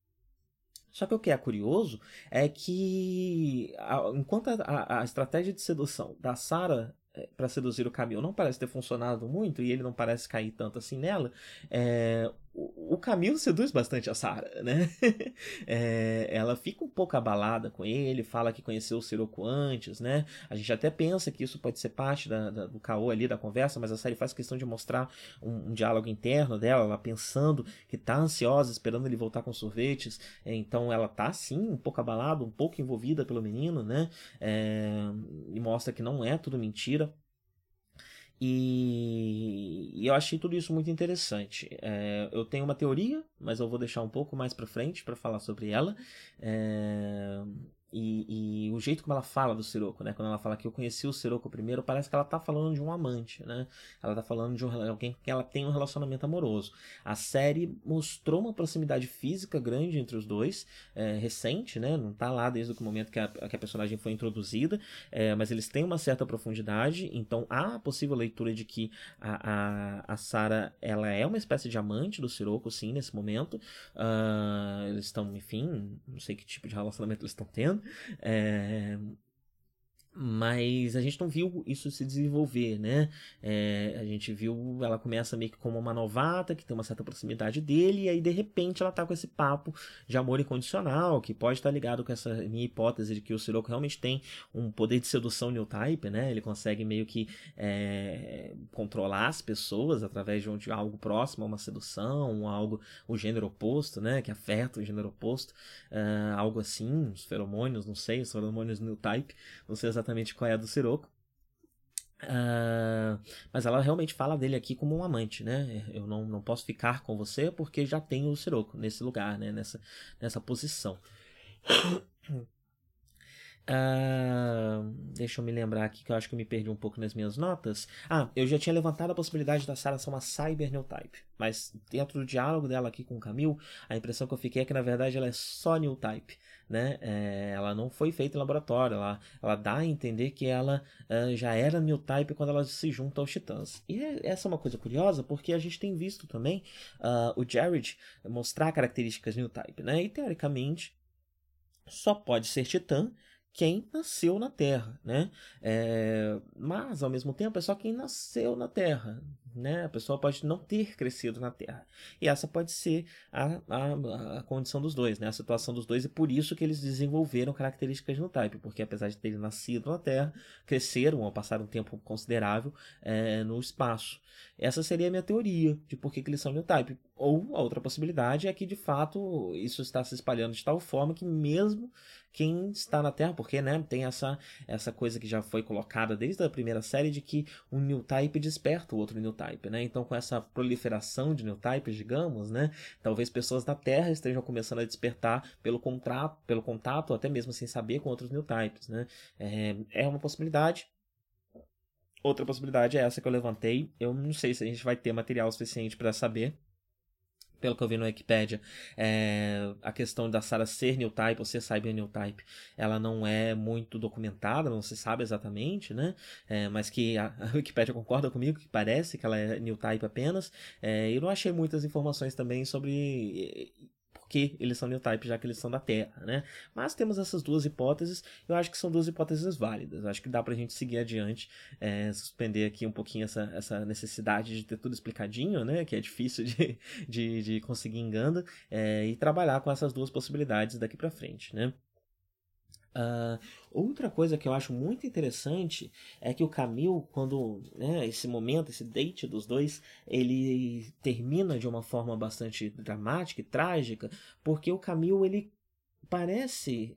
Só que o que é curioso é que, enquanto a, a estratégia de sedução da Sarah é, para seduzir o Camil não parece ter funcionado muito e ele não parece cair tanto assim nela, é, o, Camilo seduz bastante a Sarah, né? é, ela fica um pouco abalada com ele, fala que conheceu o Siroco antes, né? A gente até pensa que isso pode ser parte da, da, do caô ali da conversa, mas a série faz questão de mostrar um, um diálogo interno dela, ela pensando que tá ansiosa, esperando ele voltar com sorvetes. É, então ela tá sim um pouco abalada, um pouco envolvida pelo menino, né? É, e mostra que não é tudo mentira. E, e, eu achei tudo isso muito interessante. É, eu tenho uma teoria, mas eu vou deixar um pouco mais para frente para falar sobre ela. É, e, e, o jeito como ela fala do Siroco, né? Quando ela fala que eu conheci o Siroco primeiro, parece que ela tá falando de um amante, né? Ela tá falando de um, alguém que ela tem um relacionamento amoroso. A série mostrou uma proximidade física grande entre os dois, é, recente, né? Não tá lá desde o momento que a, que a personagem foi introduzida, é, mas eles têm uma certa profundidade, então há a possível leitura de que a, a, a Sarah, ela é uma espécie de amante do Siroco, sim, nesse momento. Uh, eles estão, enfim, não sei que tipo de relacionamento eles estão tendo, é, mas a gente não viu isso se desenvolver, né? É, a gente viu ela começa meio que como uma novata, que tem uma certa proximidade dele, e aí de repente ela tá com esse papo de amor incondicional, que pode estar ligado com essa minha hipótese de que o Sirocco realmente tem um poder de sedução new type, né? Ele consegue meio que é, controlar as pessoas através de, de algo próximo a uma sedução, algo, o gênero oposto, né? Que afeta o gênero oposto, uh, algo assim, os feromônios, não sei, os feromônios new type, não sei exatamente exatamente qual é a do Siroco. Uh, mas ela realmente fala dele aqui como um amante, né? Eu não, não posso ficar com você porque já tenho o Siroco nesse lugar, né? Nessa, nessa posição. Uh, deixa eu me lembrar aqui que eu acho que eu me perdi um pouco nas minhas notas. Ah, eu já tinha levantado a possibilidade da Sarah ser uma cyber new type, mas dentro do diálogo dela aqui com o Camille, a impressão que eu fiquei é que na verdade ela é só new type, né? É, ela não foi feita em laboratório, ela, ela dá a entender que ela uh, já era new type quando ela se junta aos titãs. E é, essa é uma coisa curiosa porque a gente tem visto também uh, o Jared mostrar características new type, né? E teoricamente só pode ser titã quem nasceu na Terra, né? É, mas ao mesmo tempo é só quem nasceu na Terra, né? A pessoa pode não ter crescido na Terra e essa pode ser a, a, a condição dos dois, né? A situação dos dois e por isso que eles desenvolveram características no Type, porque apesar de terem nascido na Terra, cresceram ou passaram um tempo considerável é, no espaço. Essa seria a minha teoria de por que, que eles são new type. Ou a outra possibilidade é que de fato isso está se espalhando de tal forma que mesmo quem está na Terra, porque né, tem essa, essa coisa que já foi colocada desde a primeira série de que um new type desperta o outro new type, né? Então com essa proliferação de new types, digamos, né, talvez pessoas da Terra estejam começando a despertar pelo contrato, pelo contato, até mesmo sem saber com outros new types, né? É, é uma possibilidade. Outra possibilidade é essa que eu levantei. Eu não sei se a gente vai ter material suficiente para saber pelo que eu vi no Wikipedia, é, a questão da Sarah ser new type ou ser cyber new type, ela não é muito documentada, não se sabe exatamente, né? É, mas que a, a Wikipedia concorda comigo que parece que ela é new type apenas. É, eu não achei muitas informações também sobre porque eles são new type, já que eles são da Terra, né? Mas temos essas duas hipóteses, eu acho que são duas hipóteses válidas. Acho que dá pra gente seguir adiante, é, suspender aqui um pouquinho essa, essa necessidade de ter tudo explicadinho, né? Que é difícil de, de, de conseguir engano, é, e trabalhar com essas duas possibilidades daqui para frente, né? Uh, outra coisa que eu acho muito interessante é que o Camil, quando né, esse momento, esse date dos dois, ele termina de uma forma bastante dramática e trágica, porque o Camil ele parece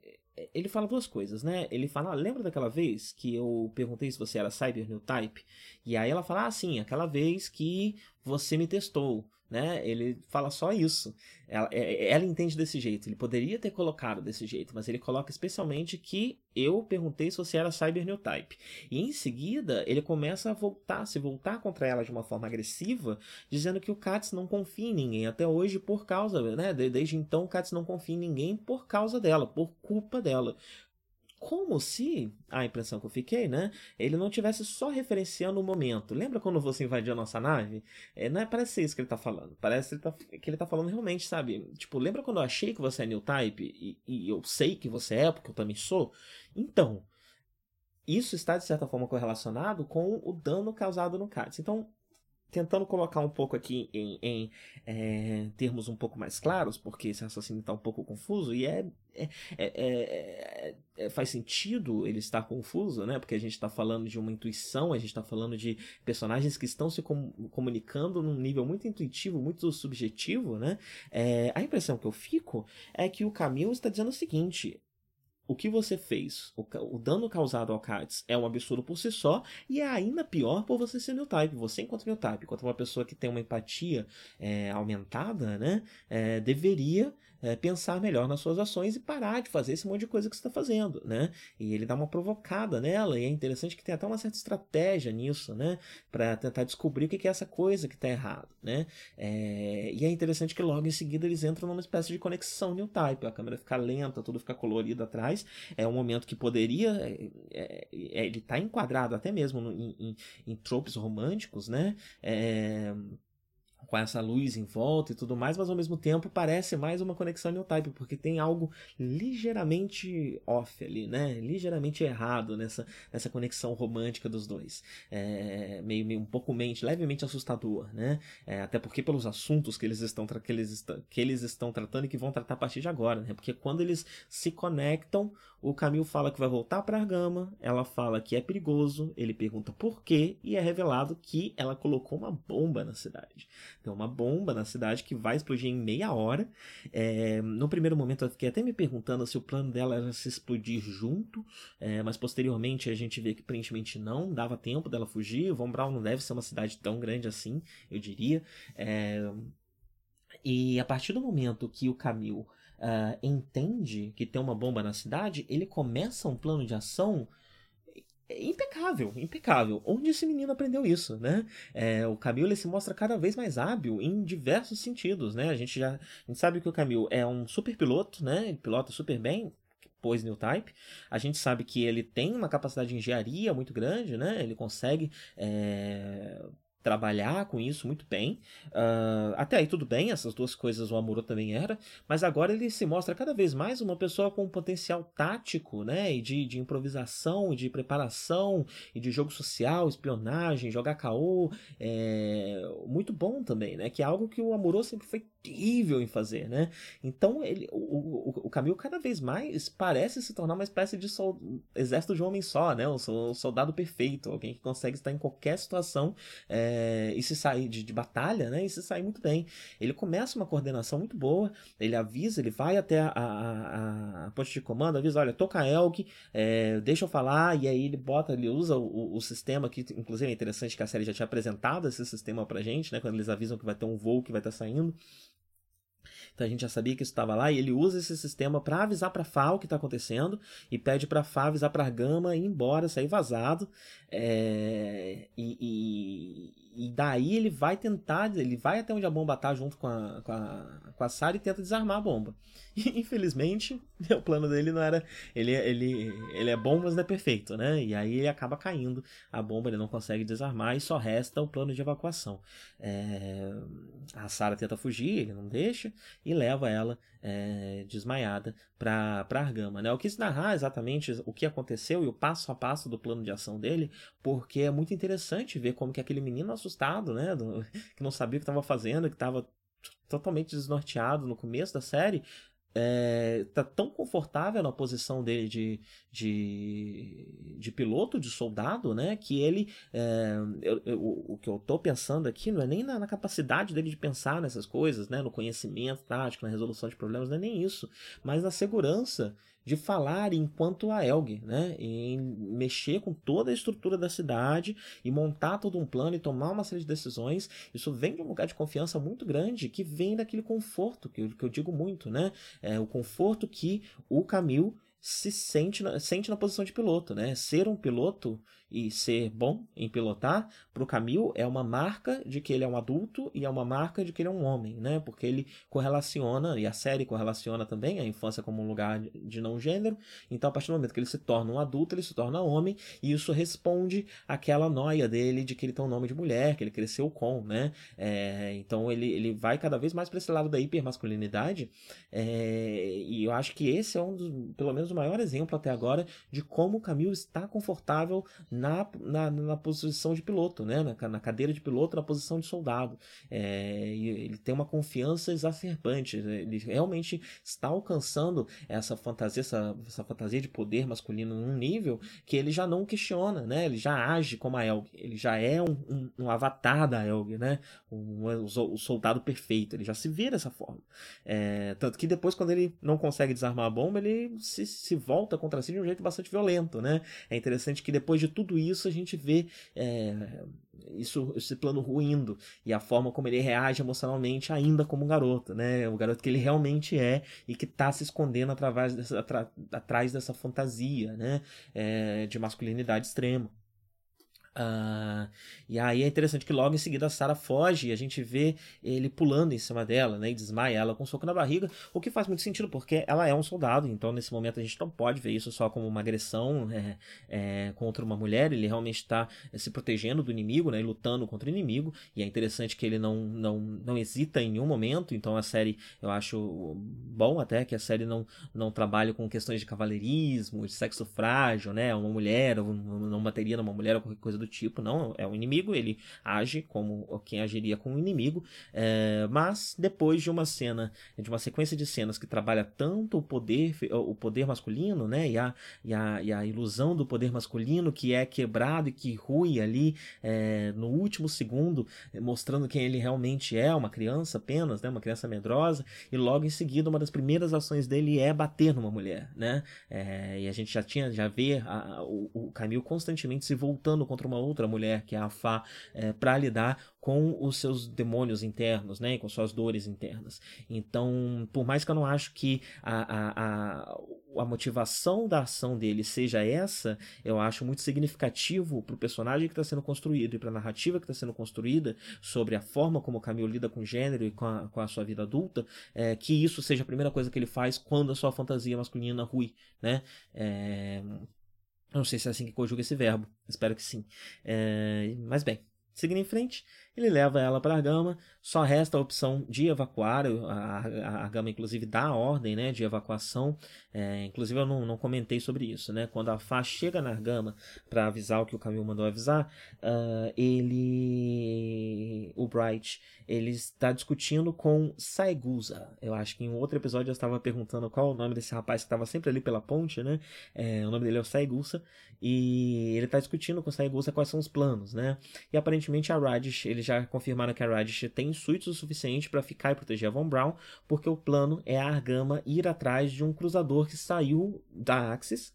ele fala duas coisas, né? Ele fala, ah, lembra daquela vez que eu perguntei se você era Cyber New Type? E aí ela fala, ah, sim, aquela vez que você me testou né? Ele fala só isso. Ela, é, ela, entende desse jeito. Ele poderia ter colocado desse jeito, mas ele coloca especialmente que eu perguntei se você era Cyber New Type. E em seguida, ele começa a voltar, se voltar contra ela de uma forma agressiva, dizendo que o Katz não confia em ninguém até hoje por causa, né? Desde então, o Katz não confia em ninguém por causa dela, por culpa dela como se, a impressão que eu fiquei, né? Ele não tivesse só referenciando o momento. Lembra quando você invadiu a nossa nave? É, não é, parece isso que ele tá falando. Parece que ele tá, que ele tá falando realmente, sabe? Tipo, lembra quando eu achei que você é new type e, e eu sei que você é, porque eu também sou? Então, isso está de certa forma correlacionado com o dano causado no CATS. Então, tentando colocar um pouco aqui em, em é, termos um pouco mais claros, porque esse raciocínio está um pouco confuso, e é, é, é, é, faz sentido ele estar confuso, né? Porque a gente está falando de uma intuição, a gente está falando de personagens que estão se com, comunicando num nível muito intuitivo, muito subjetivo, né? a impressão que eu fico é que o Camilo está dizendo o seguinte: o que você fez, o, o, dano causado ao Katz é um absurdo por si só, e é ainda pior por você ser new type. Você, enquanto new type, enquanto uma pessoa que tem uma empatia é, aumentada, né, é, deveria é, pensar melhor nas suas ações e parar de fazer esse monte de coisa que você está fazendo, né? E ele dá uma provocada nela, e é interessante que tem até uma certa estratégia nisso, né? Para tentar descobrir o que é essa coisa que está errado, né? É, e é interessante que logo em seguida eles entram numa espécie de conexão new type, a câmera fica lenta, tudo fica colorido atrás, é um momento que poderia, é, é, é ele está enquadrado até mesmo no, em, em, em tropes românticos, né? É, com essa luz em volta e tudo mais, mas ao mesmo tempo parece mais uma conexão new type, porque tem algo ligeiramente off ali, né? Ligeiramente errado nessa, nessa conexão romântica dos dois. É, meio, meio um pouco mente, levemente assustador, né? É, até porque pelos assuntos que eles estão que eles, que eles estão tratando e que vão tratar a partir de agora, né? Porque quando eles se conectam, o Camil fala que vai voltar para Argama, ela fala que é perigoso, ele pergunta por quê e é revelado que ela colocou uma bomba na cidade. Tem uma bomba na cidade que vai explodir em meia hora. É, no primeiro momento eu fiquei até me perguntando se o plano dela era se explodir junto, é, mas posteriormente a gente vê que aparentemente não, dava tempo dela fugir. Von Braun não deve ser uma cidade tão grande assim, eu diria. É, e a partir do momento que o Camil uh, entende que tem uma bomba na cidade, ele começa um plano de ação impecável, impecável. Onde esse menino aprendeu isso, né? É, o Camilo ele se mostra cada vez mais hábil em diversos sentidos, né? A gente já a gente sabe que o Camilo é um super piloto, né? Ele pilota super bem, pois New Type. A gente sabe que ele tem uma capacidade de engenharia muito grande, né? Ele consegue é, trabalhar com isso muito bem. Uh, até aí tudo bem, essas duas coisas o Amuro também era, mas agora ele se mostra cada vez mais uma pessoa com um potencial tático, né, e de, de improvisação, de preparação, e de jogo social, espionagem, jogar caô, é, muito bom também, né, que é algo que o Amuro sempre foi terrível em fazer, né? Então ele, o, o, o cada vez mais parece se tornar uma espécie de sol, exército de um homem só, né? Um soldado perfeito, alguém que consegue estar em qualquer situação é, e se sair de, de, batalha, né? E se sair muito bem. Ele começa uma coordenação muito boa, ele avisa, ele vai até a, a, a ponte de comando, avisa, olha, toca Elk, é, deixa eu falar, e aí ele bota, ele usa o, o, sistema que, inclusive é interessante que a série já tinha apresentado esse sistema pra gente, né? Quando eles avisam que vai ter um voo que vai estar saindo. Então a gente já sabia que isso estava lá e ele usa esse sistema para avisar para Fá o que está acontecendo e pede para Fá avisar para Gama ir embora, sair vazado. É, e, e, daí ele vai tentar, ele vai até onde a bomba tá junto com a, com a, com a Sarah e tenta desarmar a bomba. E, infelizmente, o plano dele não era. Ele, ele, ele é bom, mas não é perfeito, né? E aí ele acaba caindo. A bomba ele não consegue desarmar e só resta o plano de evacuação. É, a Sarah tenta fugir, ele não deixa, e leva ela é, desmaiada para Argama. Né? Eu quis narrar exatamente o que aconteceu e o passo a passo do plano de ação dele, porque é muito interessante ver como que aquele menino assustado, né? Do, que não sabia o que estava fazendo, que estava totalmente desnorteado no começo da série, é, tá tão confortável na posição dele de, de, de piloto, de soldado, né? Que ele. É, eu, eu, o que eu tô pensando aqui não é nem na, na, capacidade dele de pensar nessas coisas, né? No conhecimento tático, na resolução de problemas, não é nem isso. Mas na segurança de falar enquanto a Elg, né? Em mexer com toda a estrutura da cidade e montar todo um plano e tomar uma série de decisões. Isso vem de um lugar de confiança muito grande que vem daquele conforto que eu, que eu digo muito, né? É o conforto que o Camil se sente na, sente na posição de piloto, né? Ser um piloto e ser bom em pilotar, para o Camil é uma marca de que ele é um adulto e é uma marca de que ele é um homem, né? Porque ele correlaciona, e a série correlaciona também a infância como um lugar de não gênero. Então, a partir do momento que ele se torna um adulto, ele se torna homem, e isso responde àquela noia dele de que ele tem um nome de mulher, que ele cresceu com, né? É, então, ele, ele vai cada vez mais para esse lado da hipermasculinidade, é, e eu acho que esse é um dos, pelo menos, o maior exemplo até agora de como o Camil está confortável na, na, na posição de piloto, né? Na, na, cadeira de piloto, na posição de soldado. É, ele tem uma confiança exacerbante. Ele realmente está alcançando essa fantasia, essa, essa fantasia de poder masculino num nível que ele já não questiona, né? Ele já age como a Elg. Ele já é um, um, um avatar da Elg, né? Um, um, o soldado perfeito. Ele já se vê dessa forma. É, tanto que depois, quando ele não consegue desarmar a bomba, ele se, se volta contra si de um jeito bastante violento, né? É interessante que depois de tudo tudo isso a gente vê é, isso, esse plano ruindo e a forma como ele reage emocionalmente ainda como um garoto, né? O garoto que ele realmente é e que está se escondendo através dessa, atrás dessa fantasia, né? É, de masculinidade extrema. Uh, e aí é interessante que logo em seguida a Sarah foge e a gente vê ele pulando em cima dela, né? E desmaia ela com um soco na barriga, o que faz muito sentido porque ela é um soldado, então nesse momento a gente não pode ver isso só como uma agressão é, é, contra uma mulher, ele realmente está se protegendo do inimigo, né? E lutando contra o inimigo, e é interessante que ele não, não, não hesita em nenhum momento, então a série eu acho bom até que a série não, não trabalhe com questões de cavaleirismo, de sexo frágil, né? Uma mulher, não bateria numa mulher ou qualquer coisa do tipo, não, é um inimigo, ele age como quem agiria com um inimigo, é, mas depois de uma cena, de uma sequência de cenas que trabalha tanto o poder, o poder masculino, né, e a, e a, e a ilusão do poder masculino que é quebrado e que rui ali é, no último segundo, mostrando quem ele realmente é, uma criança apenas, né, uma criança medrosa, e logo em seguida uma das primeiras ações dele é bater numa mulher, né, é, e a gente já tinha, já vê a, o, o Camil constantemente se voltando contra uma outra mulher, que é a Fá, é, para lidar com os seus demônios internos, né, com suas dores internas. Então, por mais que eu não acho que a, a, a, a motivação da ação dele seja essa, eu acho muito significativo para o personagem que está sendo construído e para a narrativa que está sendo construída sobre a forma como o Camilo lida com o gênero e com a, com a sua vida adulta, é, que isso seja a primeira coisa que ele faz quando a sua fantasia masculina rui, né? É, não sei se é assim que conjuga esse verbo. Espero que sim. É, mas bem, seguindo em frente, ele leva ela para a Gama, só resta a opção de evacuar, a, a, Gama inclusive dá a ordem né, de evacuação, é, inclusive eu não, não comentei sobre isso, né, quando a Fá chega na Gama para avisar o que o Camil mandou avisar, uh, ele, o Bright, ele está discutindo com Saigusa, eu acho que em outro episódio eu estava perguntando qual o nome desse rapaz que estava sempre ali pela ponte, né, é, o nome dele é o Saigusa, e ele está discutindo com Saigusa quais são os planos, né, e aparentemente a Radish, ele eles já confirmaram que a Radish tem insuítos o suficiente para ficar e proteger a Von Braun, porque o plano é a Argama ir atrás de um cruzador que saiu da Axis,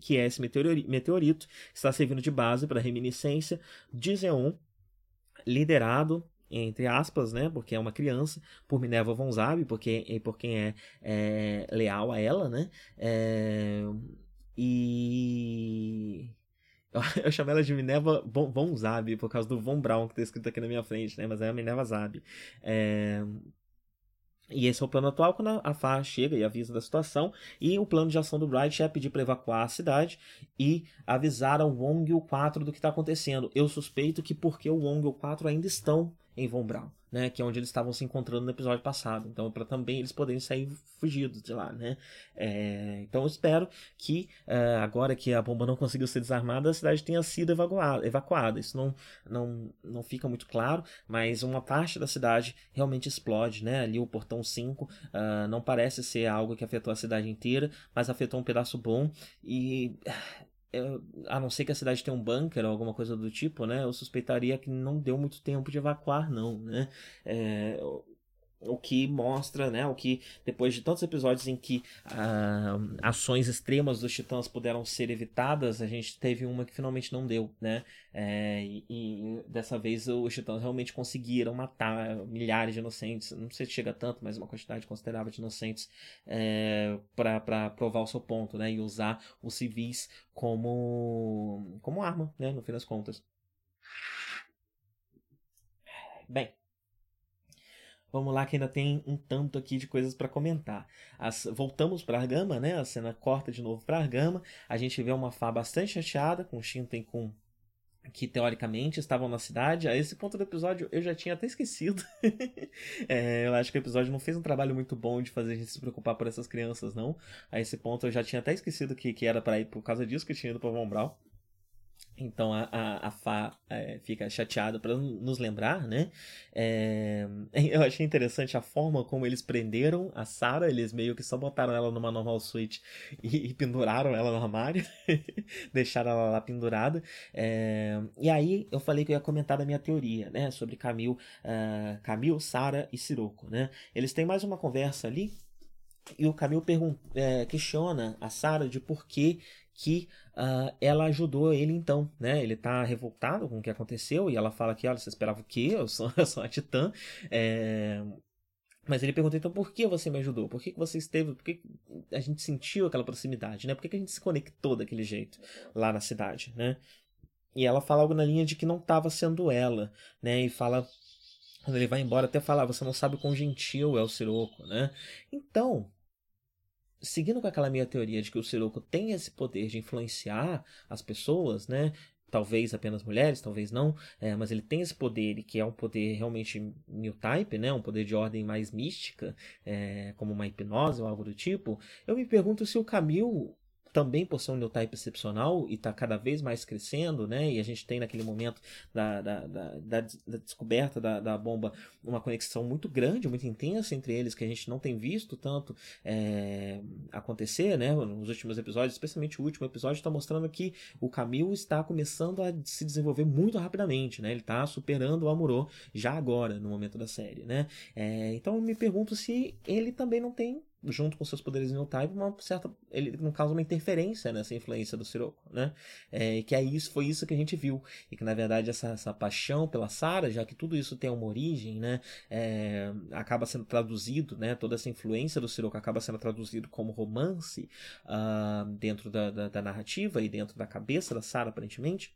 que é esse meteorito, está servindo de base para a reminiscência de Zeon, liderado entre aspas, né, porque é uma criança, por Minerva Von Zab, porque por quem é, é leal a ela, né, é, e Eu chamo ela de Minerva Von Zab, por causa do Von Braun que está escrito aqui na minha frente, né? Mas é a Minerva Zab. É... E esse é o plano atual quando a FA chega e avisa da situação. E o plano de ação do Bright é pedir para evacuar a cidade e avisar ao Wong e o 4 do que está acontecendo. Eu suspeito que porque o Wong e o 4 ainda estão em Von Braun, né? Que é onde eles estavam se encontrando no episódio passado. Então, para também eles poderem sair fugidos de lá, né? É, então, eu espero que é, agora que a bomba não conseguiu ser desarmada, a cidade tenha sido evacuada. evacuada. Isso não, não, não fica muito claro, mas uma parte da cidade realmente explode, né? Ali o portão 5 uh, ah, não parece ser algo que afetou a cidade inteira, mas afetou um pedaço bom e a não ser que a cidade tenha um bunker ou alguma coisa do tipo, né? Eu suspeitaria que não deu muito tempo de evacuar, não, né? É, o que mostra, né, o que depois de tantos episódios em que ah, ações extremas dos titãs puderam ser evitadas, a gente teve uma que finalmente não deu, né, é, e, e, dessa vez os titãs realmente conseguiram matar milhares de inocentes, não sei se chega tanto, mas uma quantidade considerável de inocentes é, para provar o seu ponto, né, e usar os civis como como arma, né, no fim das contas. Bem, Vamos lá que ainda tem um tanto aqui de coisas para comentar. As, voltamos para Argama, né? A cena corta de novo para Argama. A gente vê uma Fá bastante chateada com Shinten com que teoricamente estavam na cidade. A esse ponto do episódio eu já tinha até esquecido. é, eu acho que o episódio não fez um trabalho muito bom de fazer a gente se preocupar por essas crianças, não. A esse ponto eu já tinha até esquecido que, que era para ir por causa disso que tinha ido para Von. Então a, a, a Fá é, fica chateada para nos lembrar, né? É, eu achei interessante a forma como eles prenderam a Sarah. Eles meio que só botaram ela numa normal suite e, e penduraram ela no armário, deixaram ela lá pendurada. É, e aí eu falei que eu ia comentar da minha teoria, né? Sobre Camille, uh, Camille, Sarah e Siroco, né? Eles têm mais uma conversa ali e o Camille é, questiona a Sarah de por que que uh, ela ajudou ele então, né? Ele tá revoltado com o que aconteceu e ela fala que, olha, você esperava o quê? Eu sou, eu sou a Titã. É... Mas ele pergunta então por que você me ajudou? Por que, você esteve? Por que a gente sentiu aquela proximidade, né? Por que, a gente se conectou daquele jeito lá na cidade, né? E ela fala algo na linha de que não estava sendo ela, né? E fala quando ele vai embora até falar, você não sabe o quão gentil é o Siroco, né? Então, seguindo com aquela minha teoria de que o Siroco tem esse poder de influenciar as pessoas, né? Talvez apenas mulheres, talvez não, é, mas ele tem esse poder, que é um poder realmente new type, né? Um poder de ordem mais mística, é, como uma hipnose ou algo do tipo. Eu me pergunto se o Camil também por ser um type excepcional e está cada vez mais crescendo, né? E a gente tem naquele momento da, da, da, da, da descoberta da, da bomba uma conexão muito grande, muito intensa entre eles, que a gente não tem visto tanto é, acontecer, né? Nos últimos episódios, especialmente o último episódio, está mostrando que o Camil está começando a se desenvolver muito rapidamente, né? Ele está superando o Amuro já agora, no momento da série, né? É, então eu me pergunto se ele também não tem junto com seus poderes type, uma certa. Ele não causa uma interferência nessa influência do Sirocco, né? É, que é isso, foi isso que a gente viu. E que na verdade essa, essa paixão pela Sarah, já que tudo isso tem uma origem, né? É, acaba sendo traduzido, né? Toda essa influência do Sirocco acaba sendo traduzido como romance uh, dentro da, da, da narrativa e dentro da cabeça da Sarah, aparentemente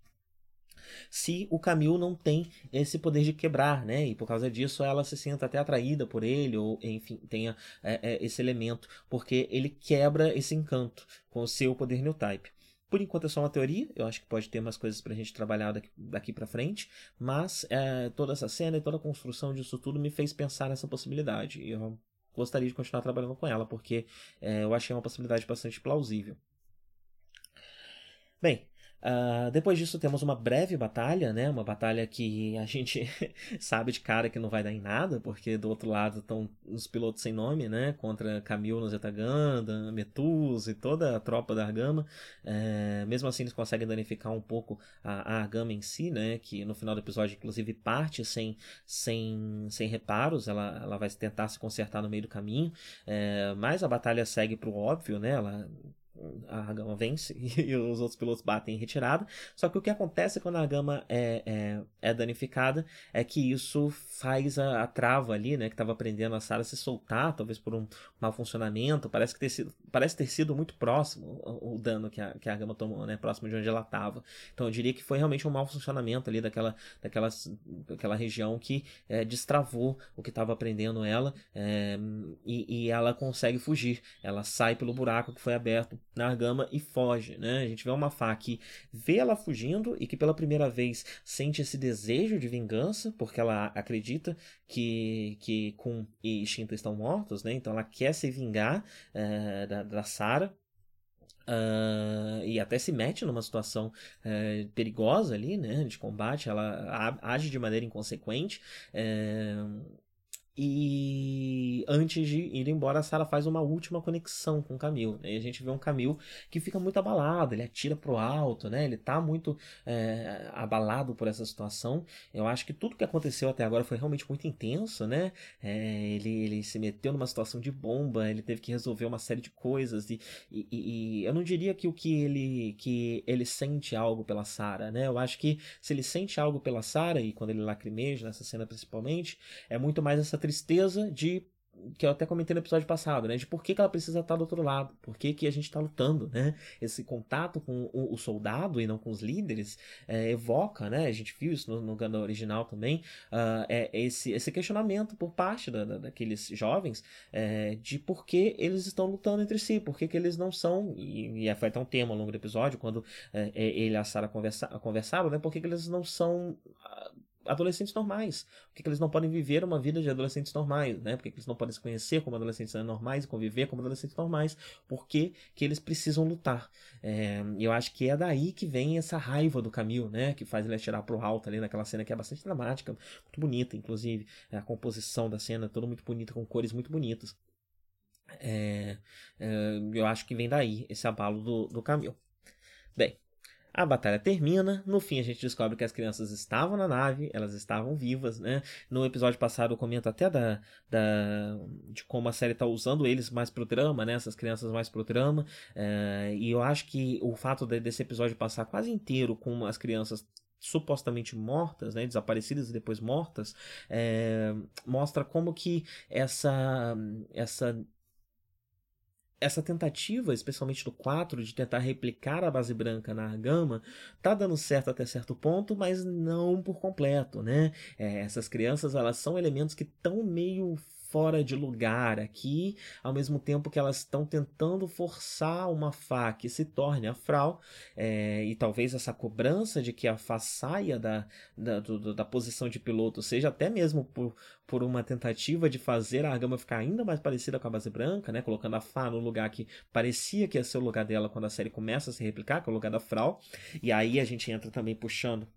se o Camil não tem esse poder de quebrar, né? E por causa disso ela se sinta até atraída por ele, ou enfim, tenha é, é, esse elemento, porque ele quebra esse encanto com o seu poder new type. Por enquanto é só uma teoria, eu acho que pode ter mais coisas pra gente trabalhar daqui, daqui para frente, mas é, toda essa cena e toda a construção disso tudo me fez pensar nessa possibilidade. E eu gostaria de continuar trabalhando com ela, porque é, eu achei uma possibilidade bastante plausível. Bem, Uh, depois disso temos uma breve batalha, né? Uma batalha que a gente sabe de cara que não vai dar em nada, porque do outro lado estão os pilotos sem nome, né? Contra Camil no Zetaganda, Metus e toda a tropa da Argama. É, mesmo assim eles conseguem danificar um pouco a, a Argama em si, né? Que no final do episódio inclusive parte sem, sem, sem reparos, ela, ela vai tentar se consertar no meio do caminho. É, mas a batalha segue pro óbvio, né? Ela a Gama vence e os outros pilotos batem em retirada. Só que o que acontece quando a Gama é, é, é danificada é que isso faz a, a trava ali, né, que estava prendendo a Sarah se soltar, talvez por um mau funcionamento. Parece, que ter sido, parece ter sido muito próximo o, o dano que a, que a Gama tomou, né, próximo de onde ela estava. Então eu diria que foi realmente um mau funcionamento ali daquela, daquela, daquela região que é, destravou o que estava prendendo ela é, e, e ela consegue fugir. Ela sai pelo buraco que foi aberto na Argama e foge, né? A gente vê uma Fá que vê ela fugindo e que pela primeira vez sente esse desejo de vingança, porque ela acredita que, que Kun e Shinta estão mortos, né? Então ela quer se vingar é, da, da Sara. Uh, e até se mete numa situação uh, perigosa ali, né, de combate, ela age de maneira inconsequente, uh, e antes de ir embora, a Sarah faz uma última conexão com o Camil. Né? E a gente vê um Camil que fica muito abalado, ele atira pro alto, né? Ele tá muito é, abalado por essa situação. Eu acho que tudo que aconteceu até agora foi realmente muito intenso, né? É, ele, ele se meteu numa situação de bomba, ele teve que resolver uma série de coisas. E, e, e eu não diria que o que ele, que ele sente algo pela Sarah, né? Eu acho que se ele sente algo pela Sarah, e quando ele lacrimeja nessa cena principalmente, é muito mais essa tristeza de que eu até comentei no episódio passado, né? De por que, que ela precisa estar do outro lado, por que, que a gente está lutando, né? Esse contato com o, o soldado e não com os líderes é, evoca, né? A gente viu isso no, Gundam original também, uh, é esse, esse questionamento por parte da, da, daqueles jovens é, de por que eles estão lutando entre si, por que, que eles não são, e, e foi até um tema ao longo do episódio, quando é, ele e a Sarah conversa, conversaram, né? Por que, que eles não são adolescentes normais. Por que, que, eles não podem viver uma vida de adolescentes normais, né? Por que, que eles não podem se conhecer como adolescentes normais e conviver como adolescentes normais? Por que, que eles precisam lutar? É, eu acho que é daí que vem essa raiva do Camil, né? Que faz ele atirar pro alto ali naquela cena que é bastante dramática, muito bonita, inclusive. A composição da cena toda muito bonita, com cores muito bonitas. É, é, eu acho que vem daí esse abalo do, do Camil. Bem, a batalha termina, no fim a gente descobre que as crianças estavam na nave, elas estavam vivas, né? No episódio passado eu comento até da, da de como a série está usando eles mais pro drama, né? Essas crianças mais pro drama. É, e eu acho que o fato de, desse episódio passar quase inteiro com as crianças supostamente mortas, né, desaparecidas e depois mortas, é, mostra como que essa essa essa tentativa, especialmente do 4, de tentar replicar a base branca na Argama, tá dando certo até certo ponto, mas não por completo, né? É, essas crianças, elas são elementos que estão meio fora de lugar aqui, ao mesmo tempo que elas estão tentando forçar uma Fá que se torne a Frau, é, e talvez essa cobrança de que a Fá saia da, da, do, da posição de piloto seja até mesmo por, por uma tentativa de fazer a Argama ficar ainda mais parecida com a base branca, né, colocando a Fá no lugar que parecia que ia ser o lugar dela quando a série começa a se replicar, que é o lugar da Frau, e aí a gente entra também puxando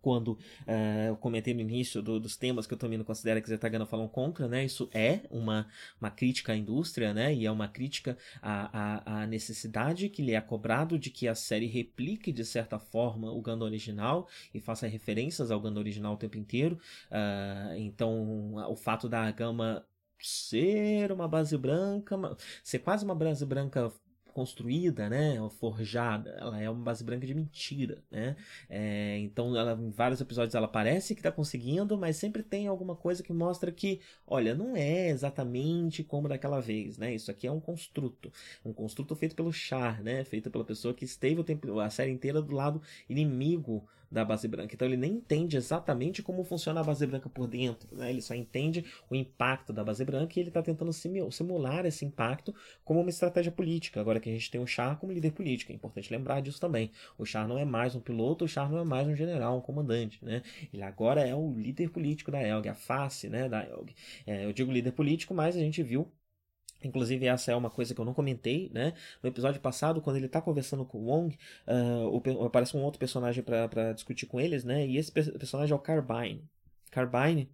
quando uh, eu comentei no início do, dos temas que eu também não considero que Zetagana falam contra, né? Isso é uma, uma crítica à indústria, né? E é uma crítica à, à, à, necessidade que lhe é cobrado de que a série replique de certa forma o Gundam original e faça referências ao Gundam original o tempo inteiro. Uh, então, o fato da Gama ser uma base branca, ser quase uma base branca construída, né, forjada, ela é uma base branca de mentira, né? É, então, ela, em vários episódios ela parece que está conseguindo, mas sempre tem alguma coisa que mostra que, olha, não é exatamente como daquela vez, né? Isso aqui é um construto, um construto feito pelo Char, né? Feito pela pessoa que esteve o tempo, a série inteira do lado inimigo da base branca. Então ele nem entende exatamente como funciona a base branca por dentro, né? Ele só entende o impacto da base branca e ele está tentando simular esse impacto como uma estratégia política. Agora que a gente tem o Char como líder político, é importante lembrar disso também. O Char não é mais um piloto, o Char não é mais um general, um comandante, né? Ele agora é o líder político da Elg, a face, né, da Elg. É, eu digo líder político, mas a gente viu Inclusive, essa é uma coisa que eu não comentei, né? No episódio passado, quando ele tá conversando com o Wong, uh, aparece um outro personagem para discutir com eles, né? E esse personagem é o Carbine. Carbine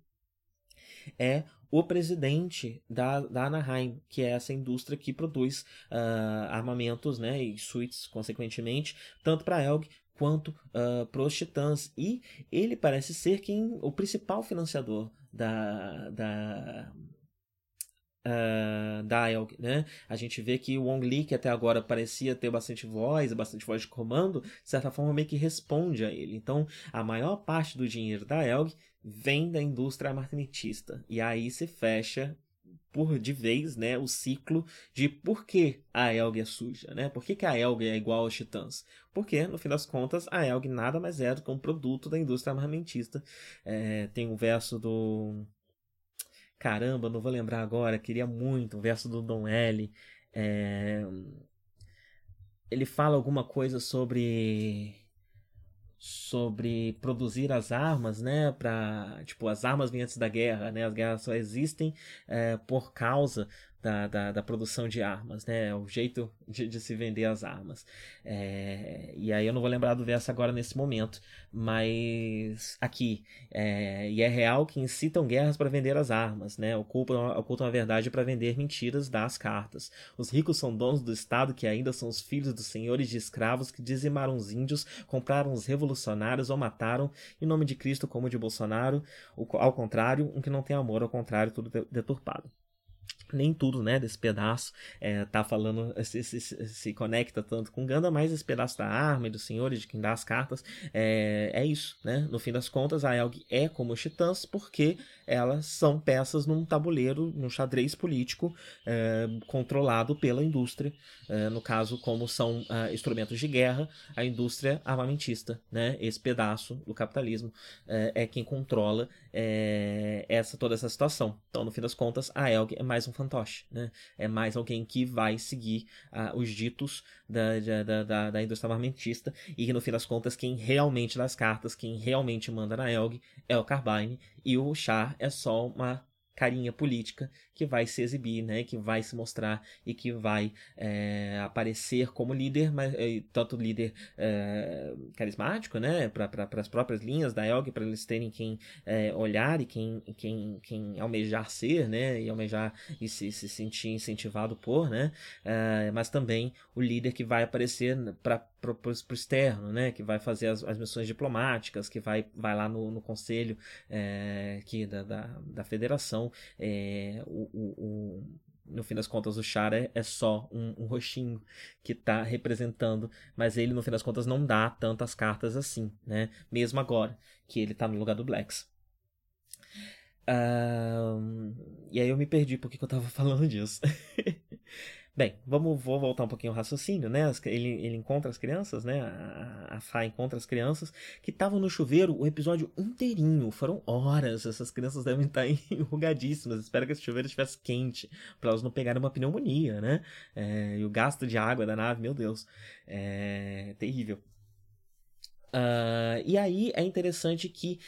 é o presidente da, da Anaheim, que é essa indústria que produz uh, armamentos né, e suítes, consequentemente, tanto para Elg quanto uh, para os Titãs. E ele parece ser quem o principal financiador da, da uh, Dial, né? A gente vê que o Wong Li, que até agora parecia ter bastante voz, bastante voz de comando, de certa forma meio que responde a ele. Então, a maior parte do dinheiro da Elg vem da indústria armamentista. E aí se fecha por de vez, né, o ciclo de por que a Elg é suja, né? Por que, que a Elg é igual aos Titãs? Porque, no fim das contas, a Elg nada mais é do que um produto da indústria armamentista. É, tem um verso do Caramba, não vou lembrar agora, queria muito, o verso do Dom L. É... ele fala alguma coisa sobre sobre produzir as armas, né, para tipo as armas vêm antes da guerra, né, as guerras só existem é, por causa da, da, da, produção de armas, né? O jeito de, de se vender as armas. É, e aí eu não vou lembrar do verso agora nesse momento, mas aqui. É, e é real que incitam guerras para vender as armas, né? Ocultam, ocultam a verdade para vender mentiras das cartas. Os ricos são donos do Estado que ainda são os filhos dos senhores de escravos que dizimaram os índios, compraram os revolucionários ou mataram, em nome de Cristo como de Bolsonaro, ao contrário, um que não tem amor, ao contrário, tudo deturpado nem tudo, né, desse pedaço é, tá falando, se, se, se, conecta tanto com Ganda, mas esse pedaço da arma e do senhor e de quem dá as cartas, é, é isso, né, no fim das contas a Elg é como os titãs porque elas são peças num tabuleiro, num xadrez político é, controlado pela indústria, é, no caso como são uh, instrumentos de guerra, a indústria armamentista, né, esse pedaço do capitalismo é quem controla é, essa toda essa situação, então no fim das contas a Elg é mais um fantoche, né? É mais alguém que vai seguir uh, os ditos da, da, da, da, indústria armamentista e que no fim das contas quem realmente dá as cartas, quem realmente manda na Elg é o Carbine e o Char é só uma carinha política que vai se exibir, né, que vai se mostrar e que vai é, aparecer como líder, mas é, tanto líder é, carismático, né, para as próprias linhas da Elg, para eles terem quem é, olhar e quem, quem, quem almejar ser, né, e almejar e se, se sentir incentivado por, né, mas também o líder que vai aparecer para para o externo, né? Que vai fazer as, as, missões diplomáticas, que vai, vai lá no, no conselho é, que, da, da, da federação. É, o, o, o, no fim das contas, o Char é, é só um, um roxinho que está representando, mas ele, no fim das contas, não dá tantas cartas assim, né? Mesmo agora que ele está no lugar do Blacks. E aí eu me perdi porque que eu estava falando disso. Bem, vamos vou voltar um pouquinho ao raciocínio, né? Ele, ele encontra as crianças, né? A, a Fá encontra as crianças que estavam no chuveiro o episódio inteirinho. Foram horas. Essas crianças devem estar enrugadíssimas. Espero que esse chuveiro estivesse quente para elas não pegarem uma pneumonia, né? É, e o gasto de água da nave, meu Deus, é terrível. Uh, e aí é interessante que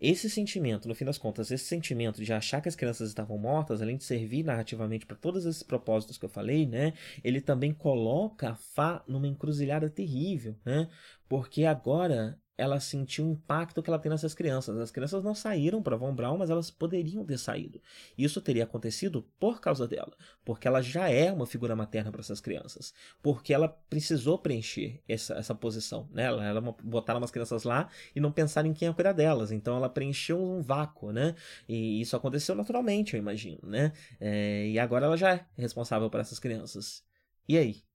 esse sentimento, no fim das contas, esse sentimento de achar que as crianças estavam mortas, além de servir narrativamente para todos esses propósitos que eu falei, né, ele também coloca a Fá numa encruzilhada terrível, né? Porque agora ela sentiu o impacto que ela tem nessas crianças. As crianças não saíram para Von Braun, mas elas poderiam ter saído. Isso teria acontecido por causa dela, porque ela já é uma figura materna para essas crianças, porque ela precisou preencher essa, essa posição. Né? Ela, ela botaram umas crianças lá e não pensaram em quem ia cuidar delas, então ela preencheu um vácuo, né? E isso aconteceu naturalmente, eu imagino, né? É, e agora ela já é responsável por essas crianças. E aí?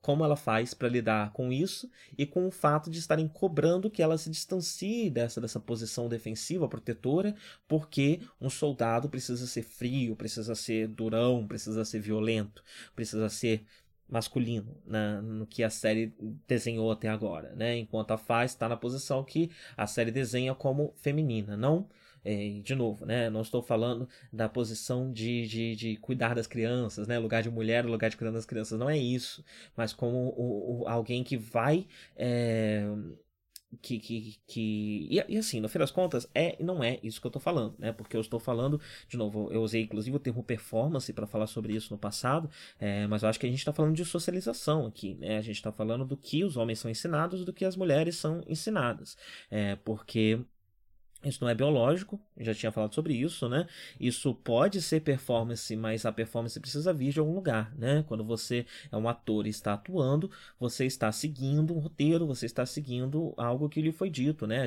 Como ela faz para lidar com isso e com o fato de estarem cobrando que ela se distancie dessa, dessa posição defensiva, protetora, porque um soldado precisa ser frio, precisa ser durão, precisa ser violento, precisa ser masculino né, no que a série desenhou até agora, né? Enquanto a Faz está na posição que a série desenha como feminina, não é, de novo, né? Não estou falando da posição de, de, de, cuidar das crianças, né? Lugar de mulher, lugar de cuidar das crianças. Não é isso. Mas como o, o alguém que vai. É, que, que, que... E, e, assim, no fim das contas, é e não é isso que eu estou falando, né? Porque eu estou falando, de novo, eu usei inclusive o termo performance para falar sobre isso no passado, é, mas eu acho que a gente está falando de socialização aqui, né? A gente está falando do que os homens são ensinados do que as mulheres são ensinadas, é, porque isso não é biológico, já tinha falado sobre isso, né? Isso pode ser performance, mas a performance precisa vir de algum lugar, né? Quando você é um ator e está atuando, você está seguindo um roteiro, você está seguindo algo que lhe foi dito, né?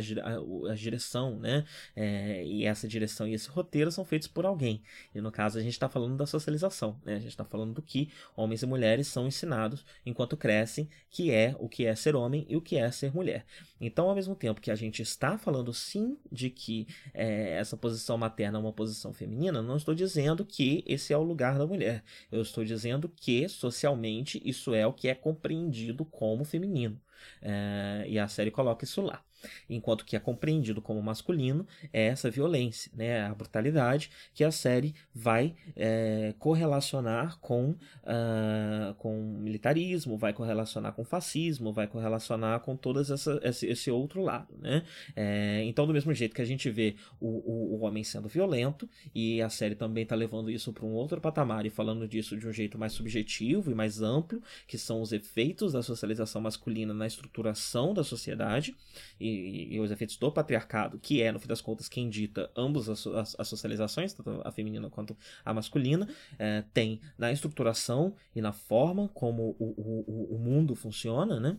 A, direção, né? É, e essa direção e esse roteiro são feitos por alguém. E no caso a gente está falando da socialização, né? A gente está falando do que homens e mulheres são ensinados enquanto crescem, que é o que é ser homem e o que é ser mulher. Então, ao mesmo tempo que a gente está falando sim de que é, essa posição materna é uma posição feminina, não estou dizendo que esse é o lugar da mulher. Eu estou dizendo que, socialmente, isso é o que é compreendido como feminino. É, e a série coloca isso lá. Enquanto que é compreendido como masculino é essa violência, né, a brutalidade que a série vai é, correlacionar com, uh, com autoritarismo, vai correlacionar com fascismo, vai correlacionar com todo esse outro lado, né? É, então, do mesmo jeito que a gente vê o, o, o homem sendo violento, e a série também está levando isso para um outro patamar e falando disso de um jeito mais subjetivo e mais amplo, que são os efeitos da socialização masculina na estruturação da sociedade e, e os efeitos do patriarcado, que é, no fim das contas, quem dita ambas as, as, as socializações, tanto a feminina quanto a masculina, é, tem na estruturação e na forma como o, o, o mundo funciona, né?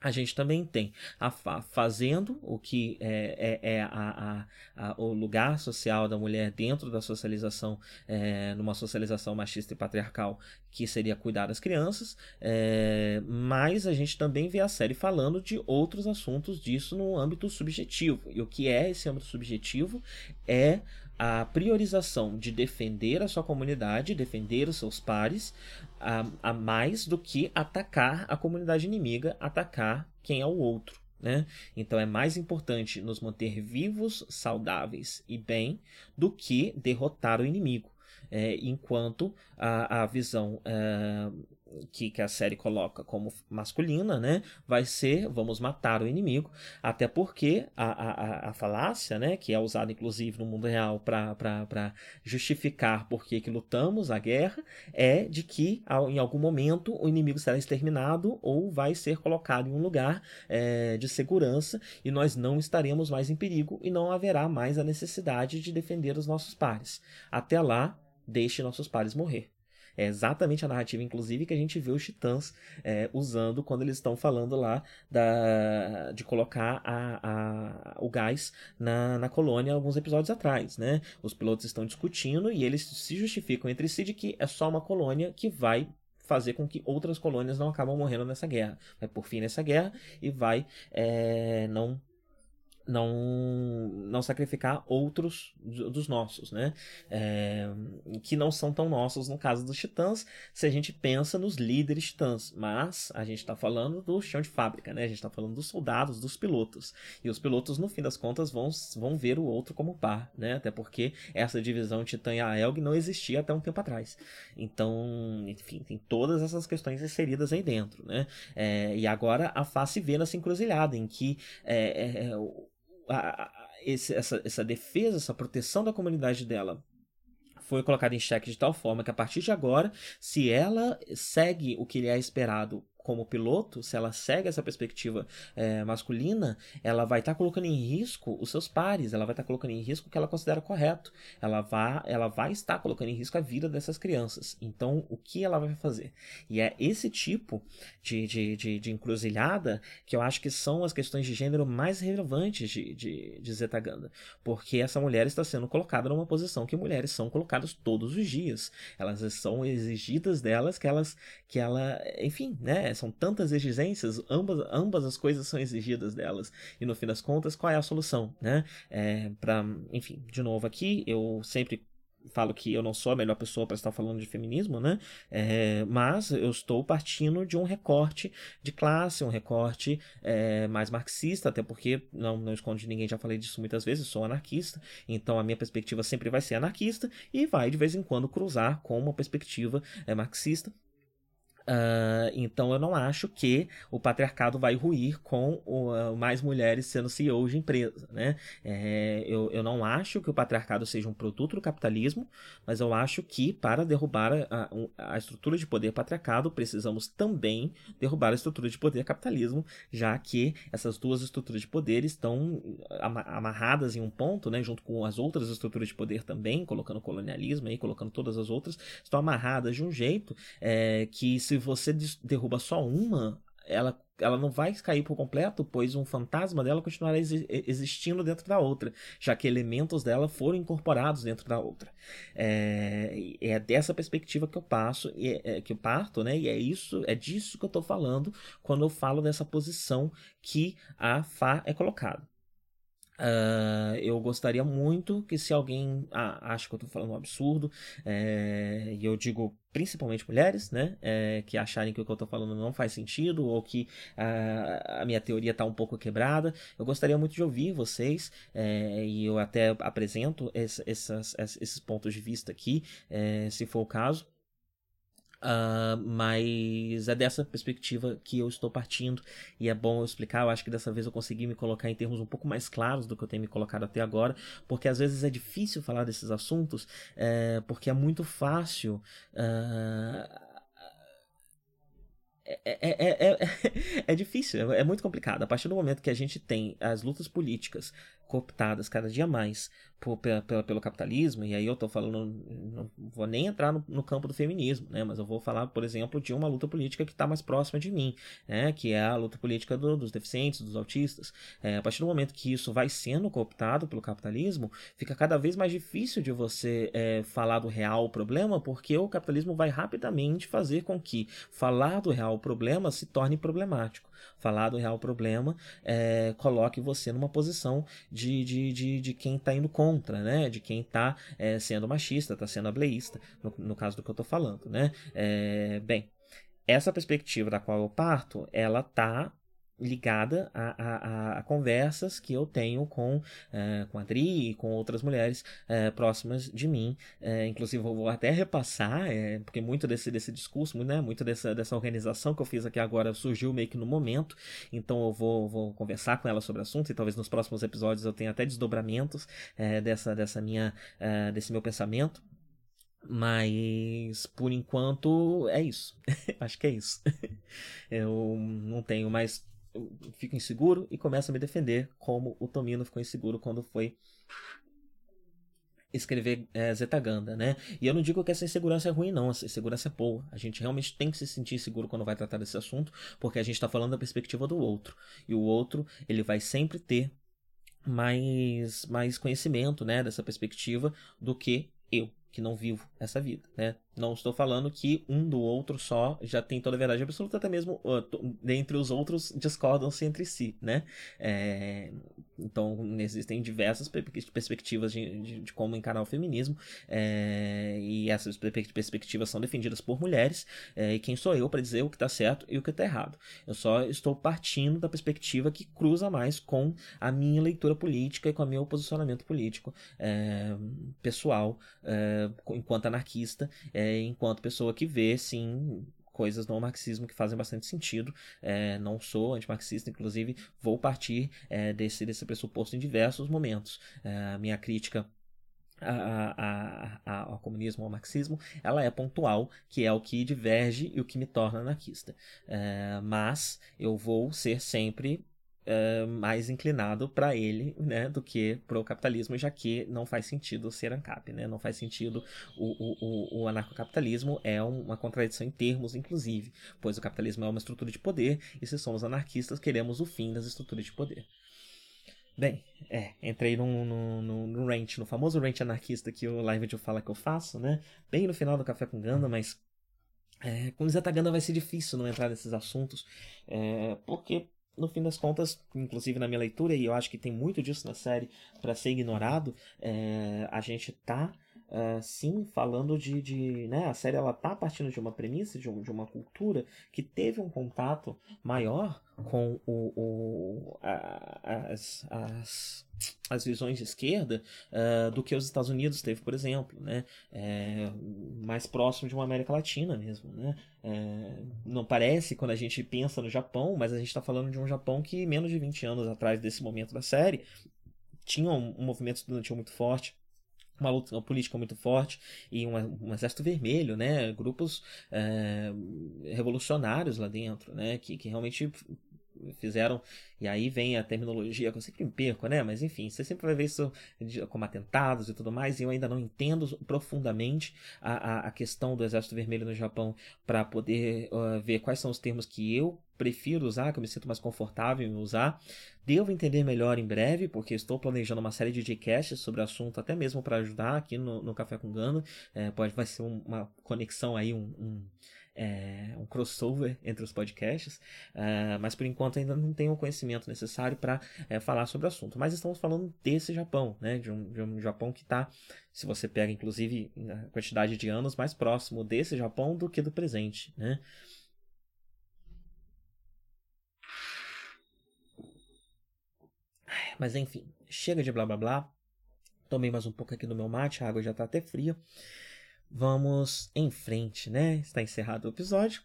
A gente também tem a Fá fazendo o que é, é, é a, a, a, o lugar social da mulher dentro da socialização, é, numa socialização machista e patriarcal, que seria cuidar das crianças, é, mas a gente também vê a série falando de outros assuntos disso no âmbito subjetivo. E o que é esse âmbito subjetivo? É a priorização de defender a sua comunidade, defender os seus pares, a, a mais do que atacar a comunidade inimiga, atacar quem é o outro. Né? Então é mais importante nos manter vivos, saudáveis e bem do que derrotar o inimigo. É, enquanto a, a visão é, que, que a série coloca como masculina, né, vai ser vamos matar o inimigo, até porque a, a, a falácia, né, que é usada inclusive no mundo real para justificar por que, lutamos a guerra, é de que em algum momento o inimigo será exterminado ou vai ser colocado em um lugar é, de segurança e nós não estaremos mais em perigo e não haverá mais a necessidade de defender os nossos pares. Até lá, deixe nossos pares morrer. É exatamente a narrativa, inclusive, que a gente vê os titãs é, usando quando eles estão falando lá da, de colocar a, a, o gás na, na colônia alguns episódios atrás. Né? Os pilotos estão discutindo e eles se justificam entre si de que é só uma colônia que vai fazer com que outras colônias não acabam morrendo nessa guerra. Vai por fim nessa guerra e vai é, não não não sacrificar outros dos nossos, né? É, que não são tão nossos no caso dos titãs, se a gente pensa nos líderes titãs, mas a gente está falando do chão de fábrica, né? A gente está falando dos soldados, dos pilotos, e os pilotos no fim das contas vão, vão ver o outro como par, né? Até porque essa divisão titã e a Elg não existia até um tempo atrás. Então, enfim, tem todas essas questões inseridas aí dentro, né? É, e agora a face vê nessa encruzilhada em que é, a, esse, essa, essa defesa, essa proteção da comunidade dela foi colocada em xeque de tal forma que a partir de agora, se ela segue o que lhe é esperado como piloto, se ela segue essa perspectiva é, masculina, ela vai estar tá colocando em risco os seus pares, ela vai estar tá colocando em risco o que ela considera correto, ela vai, ela vai estar colocando em risco a vida dessas crianças. Então, o que ela vai fazer? E é esse tipo de, de, de, de encruzilhada que eu acho que são as questões de gênero mais relevantes de, de, de Zetaganda, porque essa mulher está sendo colocada numa posição que mulheres são colocadas todos os dias. Elas são exigidas delas que elas, que ela, enfim, né? São tantas exigências, ambas, ambas as coisas são exigidas delas. E no fim das contas, qual é a solução, né? É, para, enfim, de novo aqui, eu sempre falo que eu não sou a melhor pessoa para estar falando de feminismo, né? É, mas eu estou partindo de um recorte de classe, um recorte é, mais marxista, até porque não, não escondo de ninguém, já falei disso muitas vezes, sou anarquista, então a minha perspectiva sempre vai ser anarquista e vai de vez em quando cruzar com uma perspectiva é, marxista, Uh, então eu não acho que o patriarcado vai ruir com o, uh, mais mulheres sendo CEOs de empresa. Né? É, eu, eu não acho que o patriarcado seja um produto do capitalismo, mas eu acho que para derrubar a, a, a estrutura de poder patriarcado, precisamos também derrubar a estrutura de poder capitalismo, já que essas duas estruturas de poder estão amarradas em um ponto, né, junto com as outras estruturas de poder também, colocando colonialismo aí, colocando todas as outras, estão amarradas de um jeito é, que se se você derruba só uma, ela, ela não vai cair por completo, pois um fantasma dela continuará existindo dentro da outra, já que elementos dela foram incorporados dentro da outra. É, é dessa perspectiva que eu passo, é, é, que eu parto, né? E é isso, é disso que eu estou falando quando eu falo dessa posição que a Fá é colocada. Uh, eu gostaria muito que se alguém ah, acha que eu estou falando um absurdo, é, e eu digo principalmente mulheres, né, é, que acharem que o que eu estou falando não faz sentido ou que a, a minha teoria está um pouco quebrada, eu gostaria muito de ouvir vocês é, e eu até apresento esse, essas, esses pontos de vista aqui, se for o caso. Uh, mas é dessa perspectiva que eu estou partindo e é bom eu explicar. Eu acho que dessa vez eu consegui me colocar em termos um pouco mais claros do que eu tenho me colocado até agora, porque às vezes é difícil falar desses assuntos, é, porque é muito fácil. Uh, é, é, é, é, difícil, é muito complicado. A partir do momento que a gente tem as lutas políticas cooptadas cada dia mais por, pela, pela, pelo capitalismo, e aí eu estou falando, não vou nem entrar no, no, campo do feminismo, né, mas eu vou falar, por exemplo, de uma luta política que está mais próxima de mim, né, que é a luta política do, dos deficientes, dos autistas. É, a partir do momento que isso vai sendo cooptado pelo capitalismo, fica cada vez mais difícil de você é, falar do real problema, porque o capitalismo vai rapidamente fazer com que falar do real problema se torne problemático falar do real problema, é, coloque você numa posição de, de, de, de quem está indo contra, né? De quem está é, sendo machista, está sendo ableísta, no, no caso do que eu estou falando, né? É, bem, essa perspectiva da qual eu parto, ela está ligada a, a, a, conversas que eu tenho com, é, com a Adri e com outras mulheres é, próximas de mim. É, inclusive, eu vou até repassar, porque muito desse, desse discurso, né, muito dessa, dessa organização que eu fiz aqui agora surgiu meio que no momento. Então, eu vou, vou conversar com ela sobre o assunto e talvez nos próximos episódios eu tenha até desdobramentos dessa, dessa minha, desse meu pensamento. Mas por enquanto é isso. Acho que é isso. eu não tenho mais fico inseguro e começo a me defender, como o Tomino ficou inseguro quando foi escrever é, Zetaganda, né? E eu não digo que essa insegurança é ruim, não. Essa insegurança é boa. A gente realmente tem que se sentir seguro quando vai tratar desse assunto, porque a gente está falando da perspectiva do outro. E o outro, ele vai sempre ter mais, mais conhecimento, né, dessa perspectiva do que eu, que não vivo essa vida, né? Não estou falando que um do outro só já tem toda a verdade absoluta, até mesmo uh, dentre os outros discordam-se entre si, né? É, então existem diversas perspectivas de, de, de como encarar o feminismo é, e essas perspectivas são defendidas por mulheres. É, e quem sou eu para dizer o que está certo e o que está errado? Eu só estou partindo da perspectiva que cruza mais com a minha leitura política e com o meu posicionamento político é, pessoal é, enquanto anarquista. É, enquanto pessoa que vê, sim, coisas no marxismo que fazem bastante sentido. É, não sou antimarxista, inclusive vou partir é, desse, desse pressuposto em diversos momentos. É, minha crítica a, a, a, ao comunismo, ao marxismo, ela é pontual, que é o que diverge e o que me torna anarquista. É, mas eu vou ser sempre uh, mais inclinado para ele, né, do que para o capitalismo, já que não faz sentido ser ANCAP, né, não faz sentido o, o, o anarcocapitalismo é uma contradição em termos, inclusive, pois o capitalismo é uma estrutura de poder e se somos anarquistas queremos o fim das estruturas de poder. Bem, é, entrei num rant, no famoso rant anarquista que o Live de fala que eu faço, né? Bem no final do Café com Ganda, mas é, com Zeta Ganda vai ser difícil não entrar nesses assuntos, é, porque no fim das contas, inclusive na minha leitura, e eu acho que tem muito disso na série para ser ignorado, é, a gente tá uh, sim falando de, de né, a série ela tá partindo de uma premissa de, um, de uma cultura que teve um contato maior com o, o a, as, as, as visões de esquerda uh, do que os Estados Unidos teve, por exemplo, né? É, mais próximo de uma América Latina mesmo, né? É, não parece quando a gente pensa no Japão, mas a gente está falando de um Japão que menos de 20 anos atrás desse momento da série tinha um, um movimento estudantil muito forte uma luta política muito forte e um, um exército vermelho, né? Grupos é, revolucionários lá dentro, né? Que, que realmente fizeram. E aí vem a terminologia que eu sempre me perco, né? Mas enfim, você sempre vai ver isso como atentados e tudo mais. E eu ainda não entendo profundamente a, a, a questão do Exército Vermelho no Japão para poder uh, ver quais são os termos que eu prefiro usar, que eu me sinto mais confortável em usar. Devo entender melhor em breve, porque estou planejando uma série de Gcasts sobre o assunto, até mesmo para ajudar aqui no, no Café com Gano. É, pode, vai ser uma conexão aí, um, um é, um crossover entre os podcasts, é, mas por enquanto ainda não tenho o conhecimento necessário para é, falar sobre o assunto. Mas estamos falando desse Japão, né, de, um, de um Japão que está, se você pega inclusive a quantidade de anos, mais próximo desse Japão do que do presente. Né? Mas enfim, chega de blá blá blá. Tomei mais um pouco aqui do meu mate, a água já está até fria. Vamos em frente, né? Está encerrado o episódio.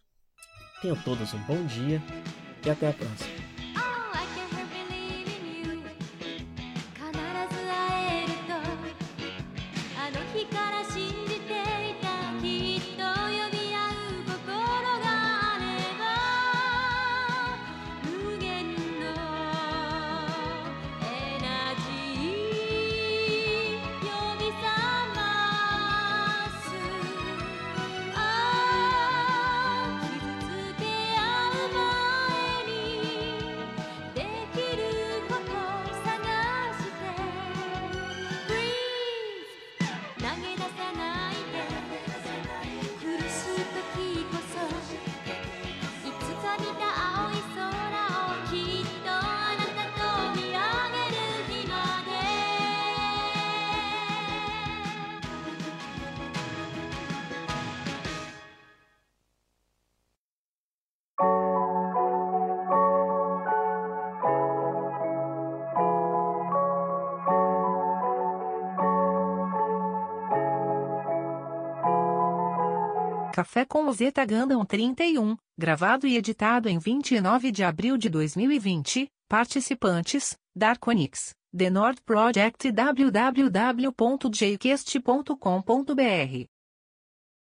Tenham todos um bom dia e até a próxima. Café com Zeta Gundam 31, gravado e editado em 29 de abril de 2020. Participantes: Darkonix, The Nord Project e www.jquest.com.br.